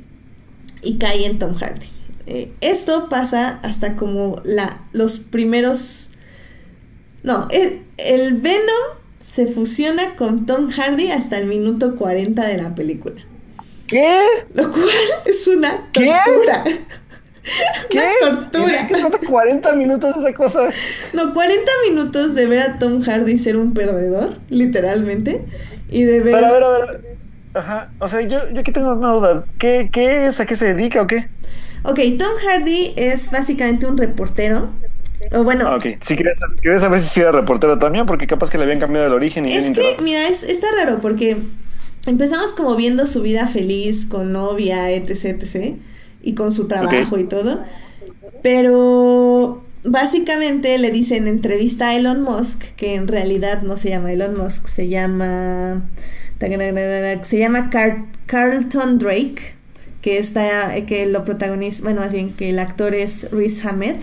Speaker 1: y cae en Tom Hardy. Eh, esto pasa hasta como la, los primeros... No, es- el Venom se fusiona con Tom Hardy hasta el minuto 40 de la película.
Speaker 2: ¿Qué?
Speaker 1: Lo cual es una tortura.
Speaker 2: ¿Qué?
Speaker 1: Una tortura.
Speaker 2: ¿Qué trata 40 minutos esa cosa?
Speaker 1: No, 40 minutos de ver a Tom Hardy ser un perdedor, literalmente. Y de ver...
Speaker 2: Pero a ver, a ver. Ajá, o sea, yo, yo aquí tengo una duda. ¿Qué, ¿Qué es? ¿A qué se dedica o qué?
Speaker 1: Ok, Tom Hardy es básicamente un reportero. O bueno,
Speaker 2: Ah, ok. Sí, quería saber, quería saber si era reportero también, porque capaz que le habían cambiado el origen y
Speaker 1: Es
Speaker 2: bien
Speaker 1: que, mira, es, está raro porque empezamos como viendo su vida feliz con novia, etc, etc, y con su trabajo y todo. Pero básicamente le dicen entrevista a Elon Musk, que en realidad no se llama Elon Musk, se llama se llama Car- Carlton Drake, que está que lo protagoniza, bueno, más bien que el actor es Riz Ahmed.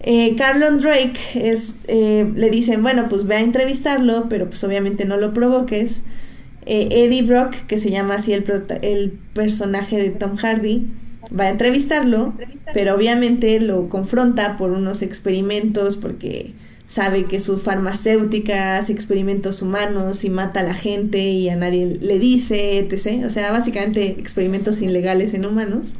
Speaker 1: Eh, Carlon Drake es, eh, le dicen, bueno, pues ve a entrevistarlo, pero pues obviamente no lo provoques. Eh, Eddie Brock, que se llama así el, el personaje de Tom Hardy, va a entrevistarlo, pero obviamente lo confronta por unos experimentos, porque sabe que su farmacéutica hace experimentos humanos y mata a la gente y a nadie le dice, etc. O sea, básicamente experimentos ilegales en humanos.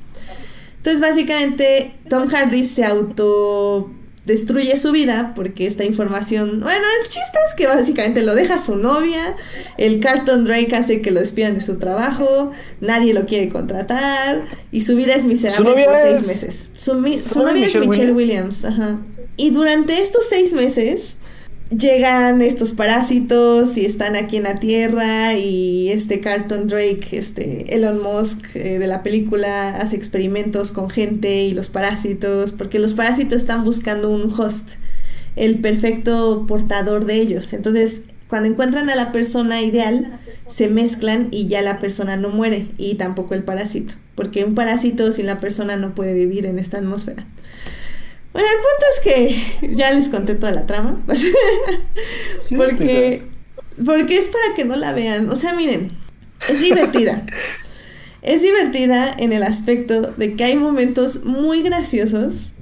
Speaker 1: Entonces, básicamente, Tom Hardy se auto destruye su vida porque esta información, bueno, el chiste es que básicamente lo deja su novia, el Carlton Drake hace que lo despidan de su trabajo, nadie lo quiere contratar y su vida es miserable
Speaker 2: Su novia
Speaker 1: por seis
Speaker 2: es-
Speaker 1: meses. Su, mi-
Speaker 2: su
Speaker 1: su
Speaker 2: novia
Speaker 1: novia es
Speaker 2: Michelle
Speaker 1: Michelle
Speaker 2: Williams.
Speaker 1: Williams, ajá. Y durante estos seis meses llegan estos parásitos y están aquí en la Tierra y este Carlton Drake, este Elon Musk eh, de la película hace experimentos con gente y los parásitos, porque los parásitos están buscando un host, el perfecto portador de ellos. Entonces, cuando encuentran a la persona ideal, se mezclan y ya la persona no muere y tampoco el parásito, porque un parásito sin la persona no puede vivir en esta atmósfera. Bueno, el punto es que ya les conté toda la trama.
Speaker 2: Sí,
Speaker 1: porque, porque es para que no la vean. O sea, miren, es divertida. es divertida en el aspecto de que hay momentos muy graciosos,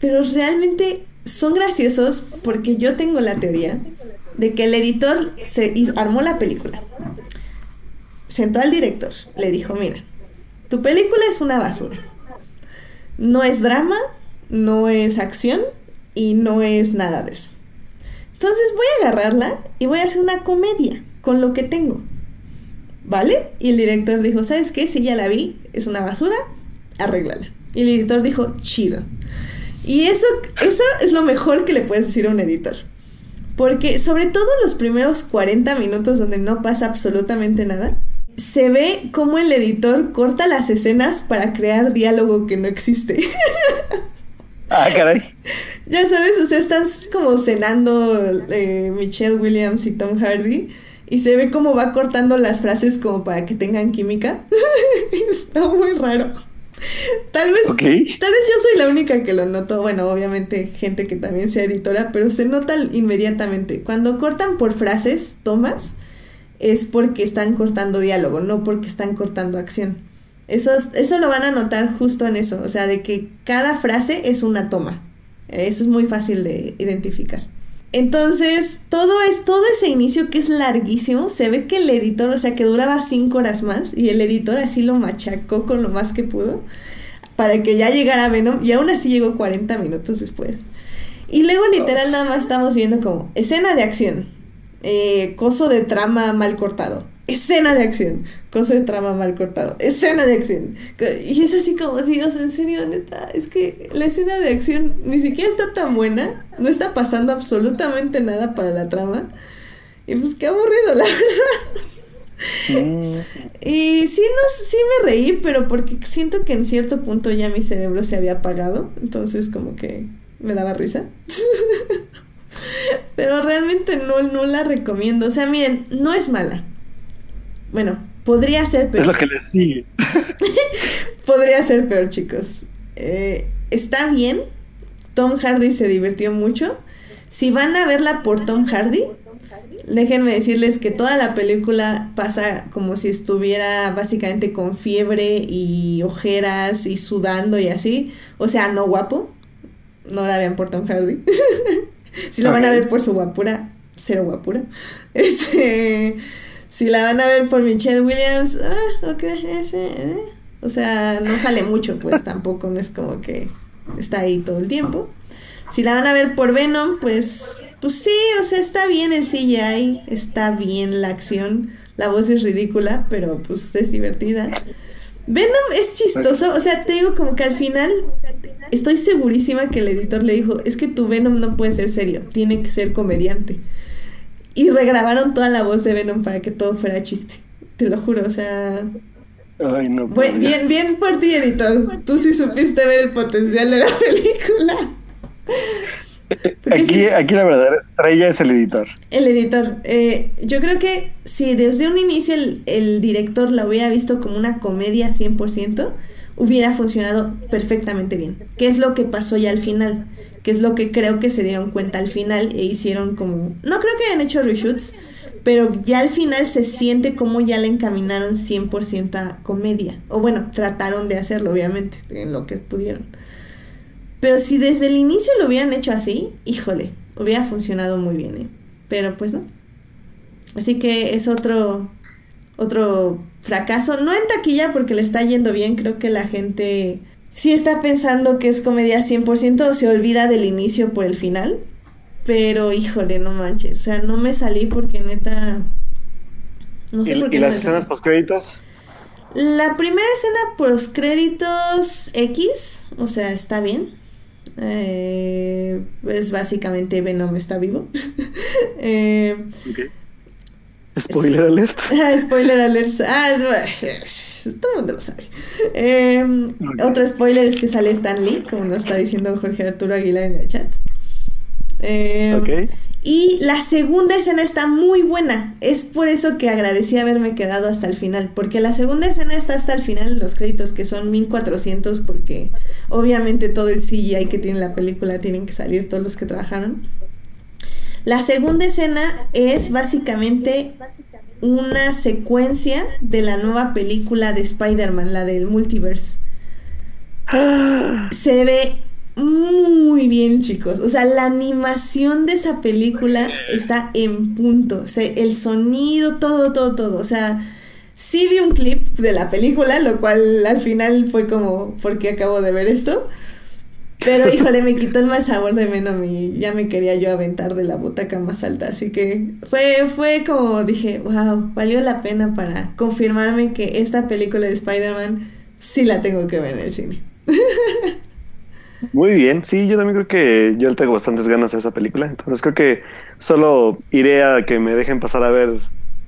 Speaker 1: pero realmente son graciosos porque yo tengo la teoría de que el editor se hizo- armó la película. Sentó al director, le dijo, mira, tu película es una basura. No es drama, no es acción y no es nada de eso. Entonces voy a agarrarla y voy a hacer una comedia con lo que tengo. ¿Vale? Y el director dijo, ¿sabes qué? Si ya la vi, es una basura, arréglala. Y el editor dijo, chido. Y eso, eso es lo mejor que le puedes decir a un editor. Porque sobre todo los primeros 40 minutos donde no pasa absolutamente nada, se ve cómo el editor corta las escenas para crear diálogo que no existe.
Speaker 2: Ah, caray.
Speaker 1: Ya sabes, o sea, están como cenando eh, Michelle Williams y Tom Hardy y se ve cómo va cortando las frases como para que tengan química. Está muy raro. Tal vez, tal vez yo soy la única que lo noto. Bueno, obviamente gente que también sea editora, pero se nota inmediatamente. Cuando cortan por frases, tomas, es porque están cortando diálogo, no porque están cortando acción. Eso, eso lo van a notar justo en eso, o sea, de que cada frase es una toma. Eso es muy fácil de identificar. Entonces, todo es, todo ese inicio que es larguísimo, se ve que el editor, o sea, que duraba cinco horas más, y el editor así lo machacó con lo más que pudo, para que ya llegara Venom, y aún así llegó 40 minutos después. Y luego literal nada más estamos viendo como escena de acción, eh, coso de trama mal cortado, escena de acción, coso de trama mal cortado, escena de acción. Y es así como, Dios, en serio, neta, es que la escena de acción ni siquiera está tan buena, no está pasando absolutamente nada para la trama. Y pues qué aburrido, la verdad. Y sí, no, sí me reí, pero porque siento que en cierto punto ya mi cerebro se había apagado, entonces como que me daba risa. pero realmente no, no la recomiendo. O sea, miren, no es mala. Bueno, podría ser peor.
Speaker 2: Es lo que les sigue.
Speaker 1: podría ser peor, chicos. Eh, está bien. Tom Hardy se divirtió mucho. Si van a verla por Tom Hardy, déjenme decirles que toda la película pasa como si estuviera básicamente con fiebre y ojeras y sudando y así. O sea, no guapo. No la vean por Tom Hardy. si la van a ver por su guapura, cero guapura. Este si la van a ver por Michelle Williams, ah, ok, eh, o sea, no sale mucho, pues tampoco, no es como que está ahí todo el tiempo. Si la van a ver por Venom, pues, pues sí, o sea, está bien el CGI, está bien la acción, la voz es ridícula, pero pues es divertida. Venom es chistoso, o sea, te digo como que al final estoy segurísima que el editor le dijo, es que tu Venom no puede ser serio, tiene que ser comediante. Y regrabaron toda la voz de Venom para que todo fuera chiste. Te lo juro, o sea.
Speaker 2: Ay, no.
Speaker 1: bien, bien por ti, editor. Tú sí supiste ver el potencial de la película.
Speaker 2: aquí, aquí la verdadera estrella es el editor.
Speaker 1: El editor. Eh, yo creo que si desde un inicio el, el director la hubiera visto como una comedia 100%, hubiera funcionado perfectamente bien. ¿Qué es lo que pasó ya al final? Que es lo que creo que se dieron cuenta al final e hicieron como, no creo que hayan hecho reshoots, pero ya al final se siente como ya le encaminaron 100% a comedia, o bueno, trataron de hacerlo obviamente, en lo que pudieron. Pero si desde el inicio lo hubieran hecho así, híjole, hubiera funcionado muy bien, ¿eh? Pero pues no. Así que es otro otro fracaso, no en taquilla porque le está yendo bien, creo que la gente sí está pensando que es comedia 100% o se olvida del inicio por el final. Pero híjole, no manches. O sea, no me salí porque neta.
Speaker 2: No sé ¿Y, por qué. ¿Y las escenas postcréditos?
Speaker 1: La primera escena postcréditos X, o sea, está bien. Eh, es básicamente Venom está vivo. eh,
Speaker 2: Spoiler alert.
Speaker 1: spoiler alert. Ah, todo el mundo lo sabe. Em, otro spoiler es que sale Stan Lee, como nos está diciendo Jorge Arturo Aguilar en el chat. Eh, Y la segunda escena está muy buena. Es por eso que agradecí haberme quedado hasta el final. Porque la segunda escena está hasta el final los créditos, que son 1400, porque obviamente todo el CGI que tiene la película tienen que salir todos los que trabajaron. La segunda escena es básicamente una secuencia de la nueva película de Spider-Man, la del multiverse. Se ve muy bien, chicos. O sea, la animación de esa película está en punto. el sonido, todo, todo, todo. O sea, sí vi un clip de la película, lo cual al final fue como, ¿por qué acabo de ver esto? Pero híjole, me quitó el mal sabor de Venom y ya me quería yo aventar de la butaca más alta. Así que fue, fue como dije, wow, valió la pena para confirmarme que esta película de Spider-Man sí la tengo que ver en el cine.
Speaker 2: Muy bien, sí, yo también creo que yo le tengo bastantes ganas a esa película, entonces creo que solo iré a que me dejen pasar a ver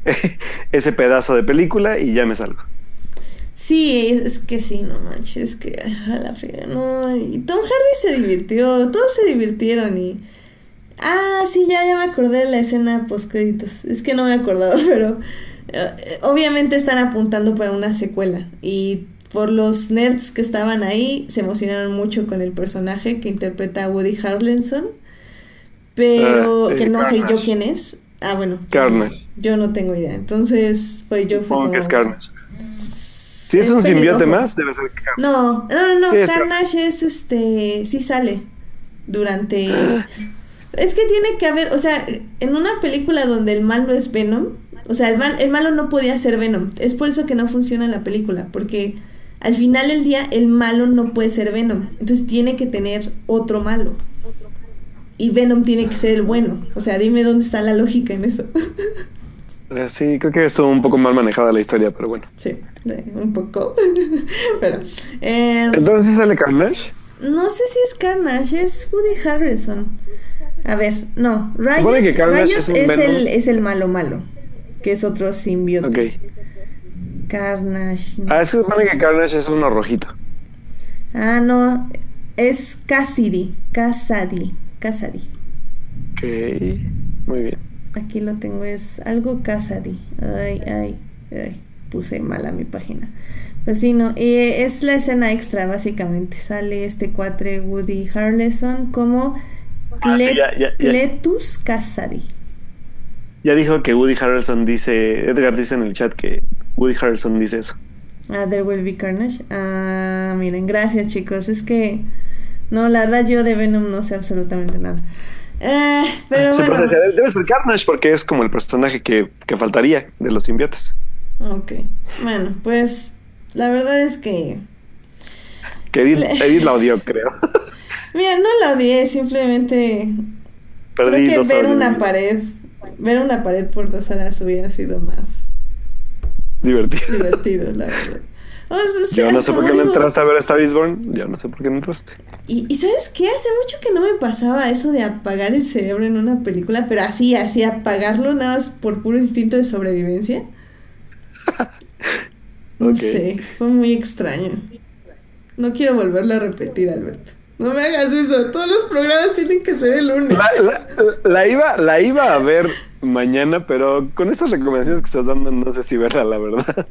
Speaker 2: ese pedazo de película y ya me salgo.
Speaker 1: Sí, es que sí, no manches, es que a la fría, no. Y Tom Hardy se divirtió, todos se divirtieron y. Ah, sí, ya, ya me acordé de la escena post créditos. Es que no me acordaba, pero eh, obviamente están apuntando para una secuela y por los nerds que estaban ahí se emocionaron mucho con el personaje que interpreta a Woody Harrelson, pero
Speaker 2: Ah,
Speaker 1: que
Speaker 2: eh,
Speaker 1: no sé yo quién es. Ah, bueno.
Speaker 2: Carnage.
Speaker 1: Yo no tengo idea. Entonces, fue yo fue
Speaker 2: Supongo que
Speaker 1: como-
Speaker 2: es Carnage. Si es, un simbiote más, debe ser Carnage.
Speaker 1: No, no, no, no,
Speaker 2: Sí, es
Speaker 1: Carnage es este, sí sale durante... Es que tiene que haber, o sea, en una película donde el malo es Venom, o sea, el, mal- el malo no podía ser Venom, es por eso que no funciona la película, porque al final del día el malo no puede ser Venom, entonces tiene que tener otro malo. Y Venom tiene que ser el bueno, o sea, dime dónde está la lógica en eso.
Speaker 2: Eh, Sí, creo que estuvo un poco mal manejada la historia, pero bueno.
Speaker 1: sí, un poco. Pero... eh,
Speaker 2: Entonces sale Carnage.
Speaker 1: No sé si es Carnage, es Woody Harrelson. A ver, no, Riot,
Speaker 2: que
Speaker 1: Riot
Speaker 2: es
Speaker 1: el, es el malo malo, que es otro simbiote.
Speaker 2: Ok.
Speaker 1: Carnage. no
Speaker 2: Ah, es que
Speaker 1: sé.
Speaker 2: supone que Carnage es uno rojito.
Speaker 1: Ah, no, es Cassidy, Cassidy, Cassidy.
Speaker 2: Ok. Muy bien.
Speaker 1: Aquí lo tengo, es algo Cassidy. Ay, ay, ay, puse mal a mi página. Pues sí, no, eh, es la escena extra, básicamente. Sale este cuatre Woody Harrelson como
Speaker 2: Ah, sí,
Speaker 1: Cle-
Speaker 2: ya, ya, ya.
Speaker 1: Cletus Cassidy.
Speaker 2: Ya dijo que Woody Harrelson dice, Edgar dice en el chat que Woody Harrelson dice eso.
Speaker 1: Ah, There Will Be Carnage. Ah, miren, gracias chicos. Es que, no, la verdad yo de Venom no sé absolutamente nada. Eh, pero bueno.
Speaker 2: procesa- debe ser Carnage porque es como el personaje que, que faltaría de los simbiotes.
Speaker 1: Ok. Bueno, pues la verdad es que...
Speaker 2: Que Edith,
Speaker 1: Le-
Speaker 2: Edith la odió, creo.
Speaker 1: Mira, no la odié, simplemente
Speaker 2: Perdí
Speaker 1: creo que
Speaker 2: dos
Speaker 1: ver
Speaker 2: horas
Speaker 1: una pared, ver una pared por dos horas hubiera sido más
Speaker 2: Divertido.
Speaker 1: divertido, la verdad. O sea,
Speaker 2: Yo no sé por qué no entraste a ver Star is Born. Yo no sé por qué no entraste.
Speaker 1: Y, y ¿sabes qué? Hace mucho que no me pasaba eso de apagar el cerebro en una película, pero así, así, apagarlo nada más por puro instinto de sobrevivencia. No
Speaker 2: Ok.
Speaker 1: sé, fue muy extraño. No quiero volverlo a repetir, Alberto. No me hagas eso, todos los programas tienen que ser el lunes.
Speaker 2: La, la- la iba, la iba a ver mañana, pero con estas recomendaciones que estás dando, no sé si verla, la verdad.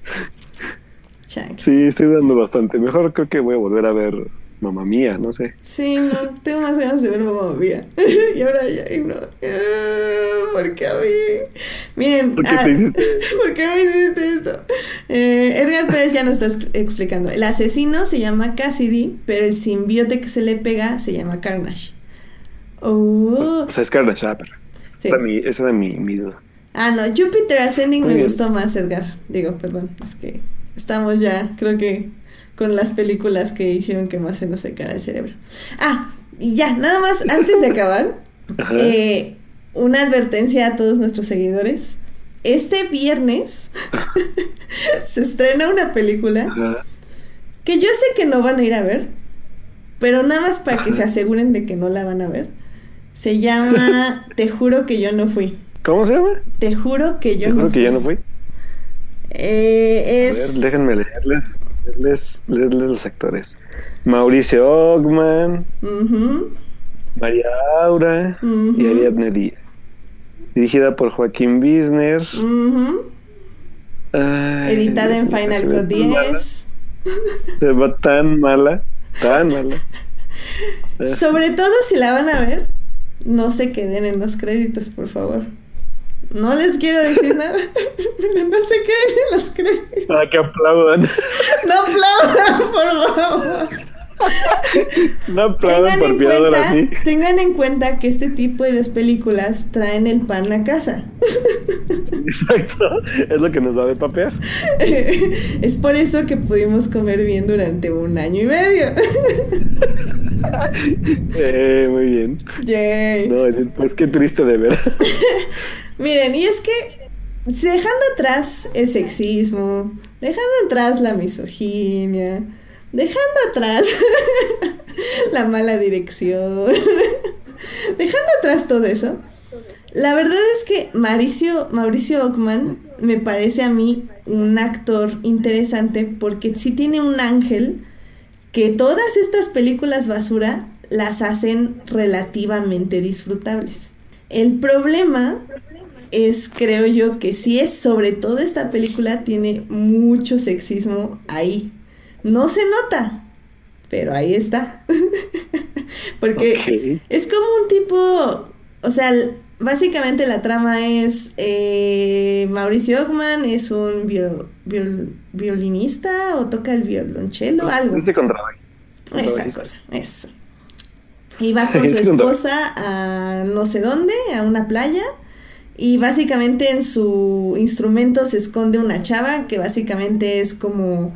Speaker 2: Sí, estoy dando bastante. Mejor creo que voy a volver a ver Mamá Mía, no sé.
Speaker 1: Sí, no, tengo más ganas de ver Mamma Mía. y ahora ya, y no. Ah, ¿Por qué a mí? Miren.
Speaker 2: ¿Por qué
Speaker 1: ah,
Speaker 2: te hiciste?
Speaker 1: ¿Por qué me hiciste esto? Eh, Edgar Pérez ya nos está ex- explicando. El asesino se llama Cassidy, pero el simbiote que se le pega se llama Carnage. Oh.
Speaker 2: O sea, es Carnage, ah, pero
Speaker 1: Sí.
Speaker 2: esa, era mi, esa era mi, mi duda.
Speaker 1: Ah, no, Jupiter Ascending
Speaker 2: Muy
Speaker 1: me
Speaker 2: bien.
Speaker 1: gustó más, Edgar. Digo, perdón, es que estamos ya, creo que con las películas que hicieron que más se nos secara el cerebro. Ah, y ya, nada más, antes de acabar, eh, una advertencia a todos nuestros seguidores. Este viernes se estrena una película
Speaker 2: Ajá.
Speaker 1: que yo sé que no van a ir a ver, pero nada más para que se aseguren de que no la van a ver. Se llama Te juro que yo no fui.
Speaker 2: ¿Cómo se llama?
Speaker 1: Te juro que yo
Speaker 2: Yo
Speaker 1: no
Speaker 2: creo que
Speaker 1: fui.
Speaker 2: ya no fui.
Speaker 1: Eh,
Speaker 2: A ver, déjenme leerles, leerles, leerles los actores. Mauricio Ogman, María Aura y Ariadne Díaz. Dirigida por Joaquín Bisner.
Speaker 1: Editada en Final Cut
Speaker 2: tan mala.
Speaker 1: 10.
Speaker 2: Se va tan mala, tan mala.
Speaker 1: Sobre todo si la van a ver, no se queden en los créditos, por favor. No les quiero decir nada, no se queden en los créditos.
Speaker 2: Para que aplaudan.
Speaker 1: No aplaudan, por favor.
Speaker 2: No aplaudan por piedad ahora
Speaker 1: cuenta,
Speaker 2: sí.
Speaker 1: tengan en cuenta que este tipo de las películas traen el pan a casa.
Speaker 2: Exacto. Es lo que nos da de papear.
Speaker 1: es por eso que pudimos comer bien durante un año y medio.
Speaker 2: Eh, muy bien.
Speaker 1: Yay.
Speaker 2: No, pues qué triste de ver.
Speaker 1: Miren, y es que dejando atrás el sexismo, dejando atrás la misoginia, dejando atrás la mala dirección. Dejando atrás todo eso, la verdad es que Mauricio, Mauricio Ockman me parece a mí un actor interesante porque sí tiene un ángel que todas estas películas basura las hacen relativamente disfrutables. El problema es, creo yo, que sí es, sobre todo esta película tiene mucho sexismo ahí. No se nota, pero ahí está. Porque es como un tipo, o sea, básicamente la trama es eh, Mauricio Ockman es un violinista o toca el violonchelo, algo.
Speaker 2: Esa
Speaker 1: cosa, eso. Y va con su esposa a no sé dónde, a una playa. Y básicamente en su instrumento se esconde una chava que básicamente es como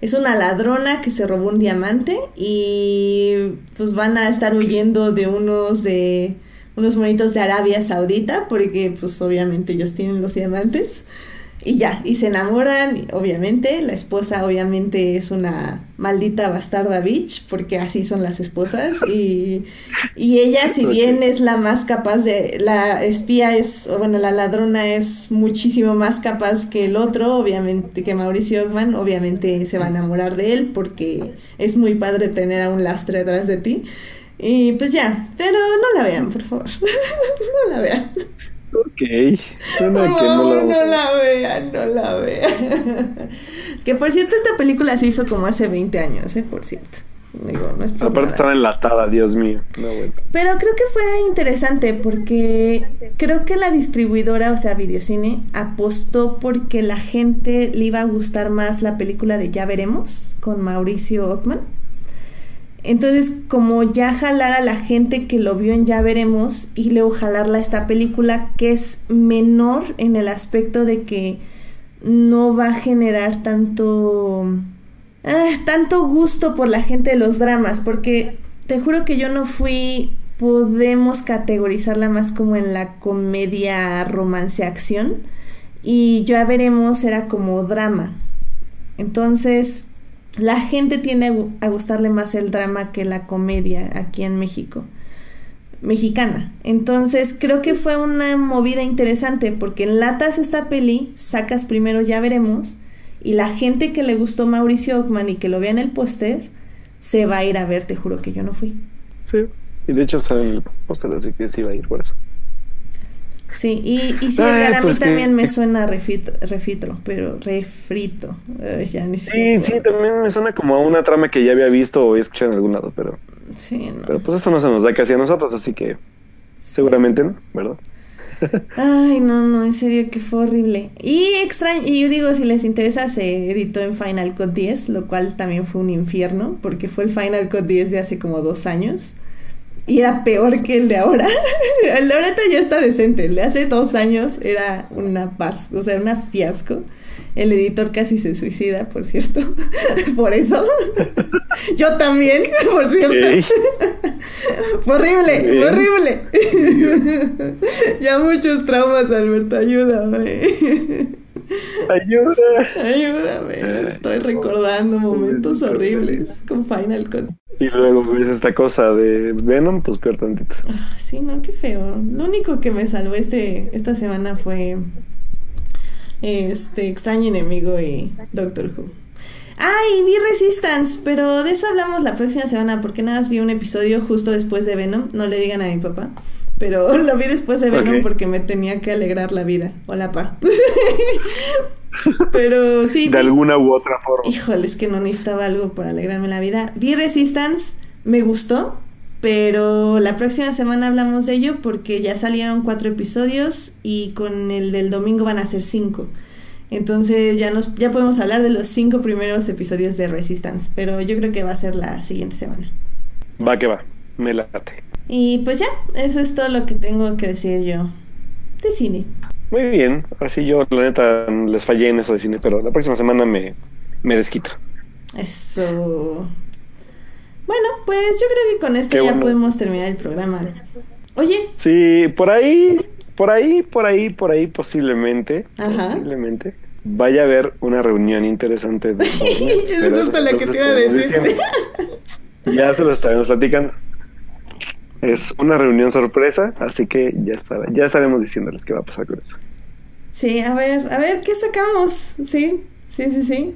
Speaker 1: es una ladrona que se robó un diamante y pues van a estar huyendo de unos de unos monitos de Arabia Saudita porque pues obviamente ellos tienen los diamantes y ya, y se enamoran, obviamente, la esposa obviamente es una maldita bastarda bitch, porque así son las esposas, y, y ella si bien es la más capaz de, la espía es, o bueno, la ladrona es muchísimo más capaz que el otro, obviamente, que Mauricio Ockman, obviamente se va a enamorar de él, porque es muy padre tener a un lastre detrás de ti, y pues ya, pero no la vean, por favor, no la vean.
Speaker 2: Ok, suena que
Speaker 1: no la, no la vean, no la vean. que por cierto, esta película se hizo como hace 20 años, ¿eh? Por cierto. Digo, no es por
Speaker 2: Aparte estaba enlatada, Dios mío.
Speaker 1: Pero creo que fue interesante porque creo que la distribuidora, o sea, Videocine, apostó porque la gente le iba a gustar más la película de Ya Veremos con Mauricio Ockman entonces, como ya jalar a la gente que lo vio en Ya Veremos y luego jalarla a esta película que es menor en el aspecto de que no va a generar tanto ah, tanto gusto por la gente de los dramas, porque te juro que yo no fui podemos categorizarla más como en la comedia romance acción y ya veremos era como drama. Entonces, la gente tiende a gustarle más el drama que la comedia aquí en México mexicana. Entonces creo que fue una movida interesante porque enlatas esta peli, sacas primero ya veremos y la gente que le gustó Mauricio Ockman y que lo vea en el póster se va a ir a ver, te juro que yo no fui.
Speaker 2: Sí, y de hecho sale el póster, así que sí va a ir por eso.
Speaker 1: Sí, y, y sí, a mí pues también me suena refito, refitro, pero refrito. ya ni
Speaker 2: sí, sí, también me suena como a una trama que ya había visto o escuchado en algún lado, pero.
Speaker 1: Sí, no.
Speaker 2: Pero pues eso no se nos da casi a nosotros, así que seguramente no, ¿verdad?
Speaker 1: Ay, no, no, en serio que fue horrible. Y extraño, y yo digo, si les interesa, se editó en Final Cut 10, lo cual también fue un infierno, porque fue el Final Cut 10 de hace como dos años y era peor que el de ahora. el de ahorita ya está decente. El de hace dos años era una paz, o sea, una fiasco. El editor casi se suicida, por cierto. por eso. Yo también, por cierto. horrible, horrible. ya muchos traumas, Alberto, ayúdame.
Speaker 2: Ayuda.
Speaker 1: Ayúdame. Estoy recordando momentos horribles con Final Cut.
Speaker 2: Y luego ves esta cosa de Venom, pues peor tantito.
Speaker 1: Ah, sí, no, qué feo. Lo único que me salvó este, esta semana fue este extraño enemigo y Doctor Who. Ay, vi Resistance, pero de eso hablamos la próxima semana porque nada más vi un episodio justo después de Venom. No le digan a mi papá. Pero lo vi después de Venom porque me tenía que alegrar la vida. Hola, pa. Pero sí.
Speaker 2: De alguna u otra forma.
Speaker 1: Híjole, es que no necesitaba algo para alegrarme la vida. Vi Resistance, me gustó, pero la próxima semana hablamos de ello porque ya salieron cuatro episodios y con el del domingo van a ser cinco. Entonces ya nos ya podemos hablar de los cinco primeros episodios de Resistance, pero yo creo que va a ser la siguiente semana.
Speaker 2: Va que va, me late.
Speaker 1: Y pues ya, eso es todo lo que tengo que decir yo de cine.
Speaker 2: Muy bien, así yo la neta les fallé en eso de cine, pero la próxima semana me, me desquito.
Speaker 1: Eso. Bueno, pues yo creo que con esto ya podemos terminar el programa. Oye.
Speaker 2: Sí, por ahí, por ahí, por ahí, por ahí posiblemente, posiblemente vaya a haber una reunión interesante. De
Speaker 1: es justo la que te iba a decir.
Speaker 2: Ya se los estaremos platicando. Es una reunión sorpresa, así que ya, estará, ya estaremos diciéndoles qué va a pasar con eso.
Speaker 1: Sí, a ver, a ver, ¿qué sacamos? Sí, sí, sí, sí.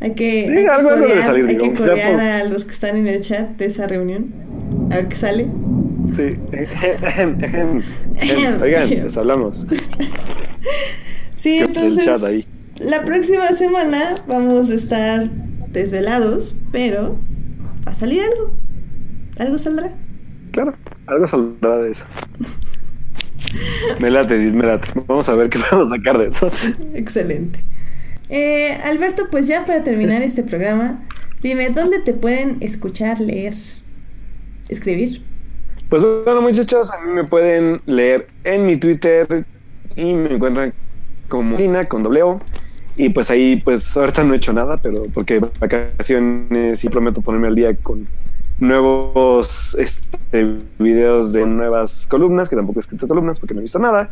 Speaker 1: Hay que,
Speaker 2: Sí,
Speaker 1: hay que
Speaker 2: algo de
Speaker 1: codear,
Speaker 2: salir,
Speaker 1: hay que codear
Speaker 2: por-
Speaker 1: a los que están en el chat de esa reunión. A ver qué sale.
Speaker 2: Sí. Oigan, les hablamos.
Speaker 1: Sí, entonces
Speaker 2: chat ahí.
Speaker 1: la próxima semana vamos a estar desvelados, pero va a salir algo. Algo saldrá.
Speaker 2: Claro, algo saldrá de eso. Me late, me late. Vamos a ver qué podemos sacar de eso.
Speaker 1: Excelente. Eh, Alberto, pues ya para terminar este programa, dime, ¿dónde te pueden escuchar, leer, escribir?
Speaker 2: Pues bueno, muchachos, a mí me pueden leer en mi Twitter y me encuentran como Lina con doble O. Y pues ahí, pues ahorita no he hecho nada, pero porque vacaciones y prometo ponerme al día con nuevos este, videos de nuevas columnas, que tampoco he escrito columnas porque no he visto nada.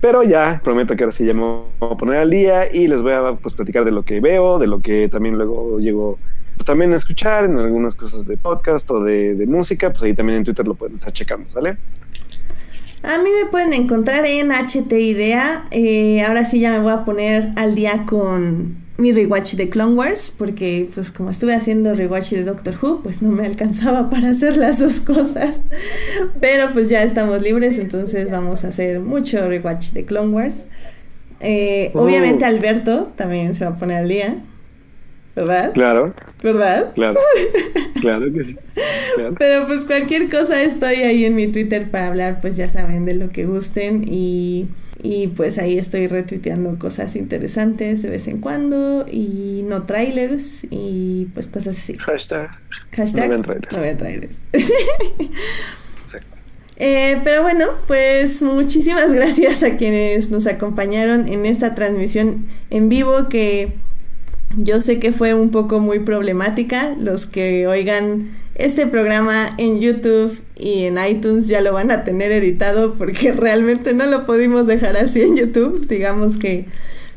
Speaker 2: Pero ya prometo que ahora sí ya me voy a poner al día y les voy a pues, platicar de lo que veo, de lo que también luego llego pues, también a escuchar en algunas cosas de podcast o de, de música. Pues ahí también en Twitter lo pueden estar checando, ¿sale?
Speaker 1: A mí me pueden encontrar en HT Idea. Eh, ahora sí ya me voy a poner al día con mi rewatch de Clone Wars, porque pues como estuve haciendo rewatch de Doctor Who, pues no me alcanzaba para hacer las dos cosas. Pero pues ya estamos libres, entonces vamos a hacer mucho rewatch de Clone Wars. Eh,
Speaker 2: Oh.
Speaker 1: Obviamente Alberto también se va a poner al día, ¿verdad?
Speaker 2: Claro,
Speaker 1: ¿Verdad?
Speaker 2: claro. claro que sí. Claro.
Speaker 1: Pero pues cualquier cosa estoy ahí en mi Twitter para hablar, pues ya saben, de lo que gusten y, y pues ahí estoy retuiteando cosas interesantes de vez en cuando y no trailers y pues cosas así.
Speaker 2: Hashtag.
Speaker 1: Hashtag
Speaker 2: No vean trailers.
Speaker 1: no vean trailers.
Speaker 2: Exacto.
Speaker 1: Eh, pero bueno, pues muchísimas gracias a quienes nos acompañaron en esta transmisión en vivo que yo sé que fue un poco muy problemática. Los que oigan este programa en YouTube y en iTunes ya lo van a tener editado porque realmente no lo pudimos dejar así en YouTube. Digamos que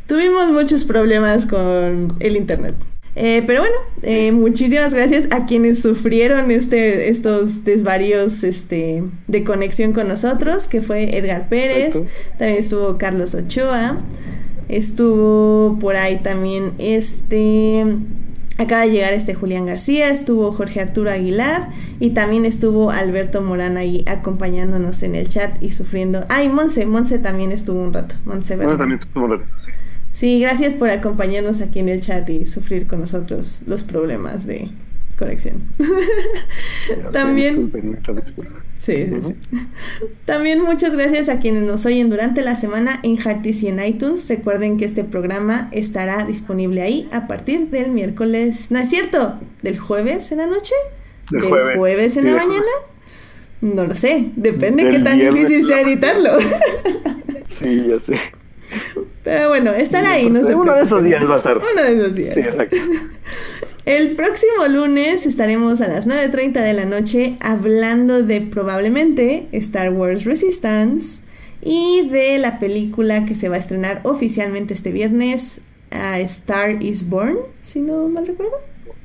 Speaker 1: tuvimos muchos problemas con el Internet. Eh, pero bueno, eh, muchísimas gracias a quienes sufrieron este, estos desvaríos este, de conexión con nosotros, que fue Edgar Pérez, también estuvo Carlos Ochoa, estuvo por ahí también este... Acaba de llegar este Julián García, estuvo Jorge Arturo Aguilar y también estuvo Alberto Morán ahí acompañándonos en el chat y sufriendo. Ay, Monse, Monse también estuvo un rato. Monse Bernal.
Speaker 2: también estuvo raro.
Speaker 1: Sí, gracias por acompañarnos aquí en el chat y sufrir con nosotros los problemas de conexión. También-. Sí, sí,
Speaker 2: Ujú.
Speaker 1: sí. También muchas gracias a quienes nos oyen durante la semana en Heartis y en iTunes. Recuerden que este programa estará disponible ahí a partir del miércoles. No es cierto, del jueves en la noche,
Speaker 2: Del jueves.
Speaker 1: en la mañana. No lo sé, depende
Speaker 2: Del
Speaker 1: qué tan difícil sea editarlo.
Speaker 2: Sí, ya sé.
Speaker 1: Pero bueno, estará ahí, no se
Speaker 2: Uno de esos días va a estar.
Speaker 1: Uno de esos días.
Speaker 2: Sí, exacto.
Speaker 1: El próximo lunes estaremos a las 9.30 de la noche hablando de probablemente Star Wars Resistance y de la película que se va a estrenar oficialmente este viernes, a Star is Born, si no mal recuerdo,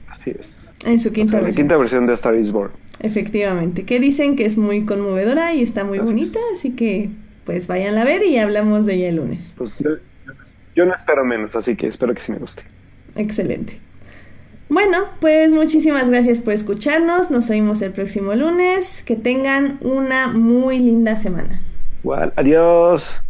Speaker 2: Así es.
Speaker 1: en su
Speaker 2: O
Speaker 1: quinta
Speaker 2: sea, la
Speaker 1: versión.
Speaker 2: quinta versión de Star is Born.
Speaker 1: Efectivamente, que dicen que es muy conmovedora y está muy
Speaker 2: Así
Speaker 1: bonita,
Speaker 2: es.
Speaker 1: así que pues váyanla a ver y hablamos de ella el lunes.
Speaker 2: Pues yo, yo no espero menos, así que espero que sí me guste.
Speaker 1: Excelente. Bueno, pues muchísimas gracias por escucharnos. Nos oímos el próximo lunes. Que tengan una muy linda semana.
Speaker 2: Igual, adiós.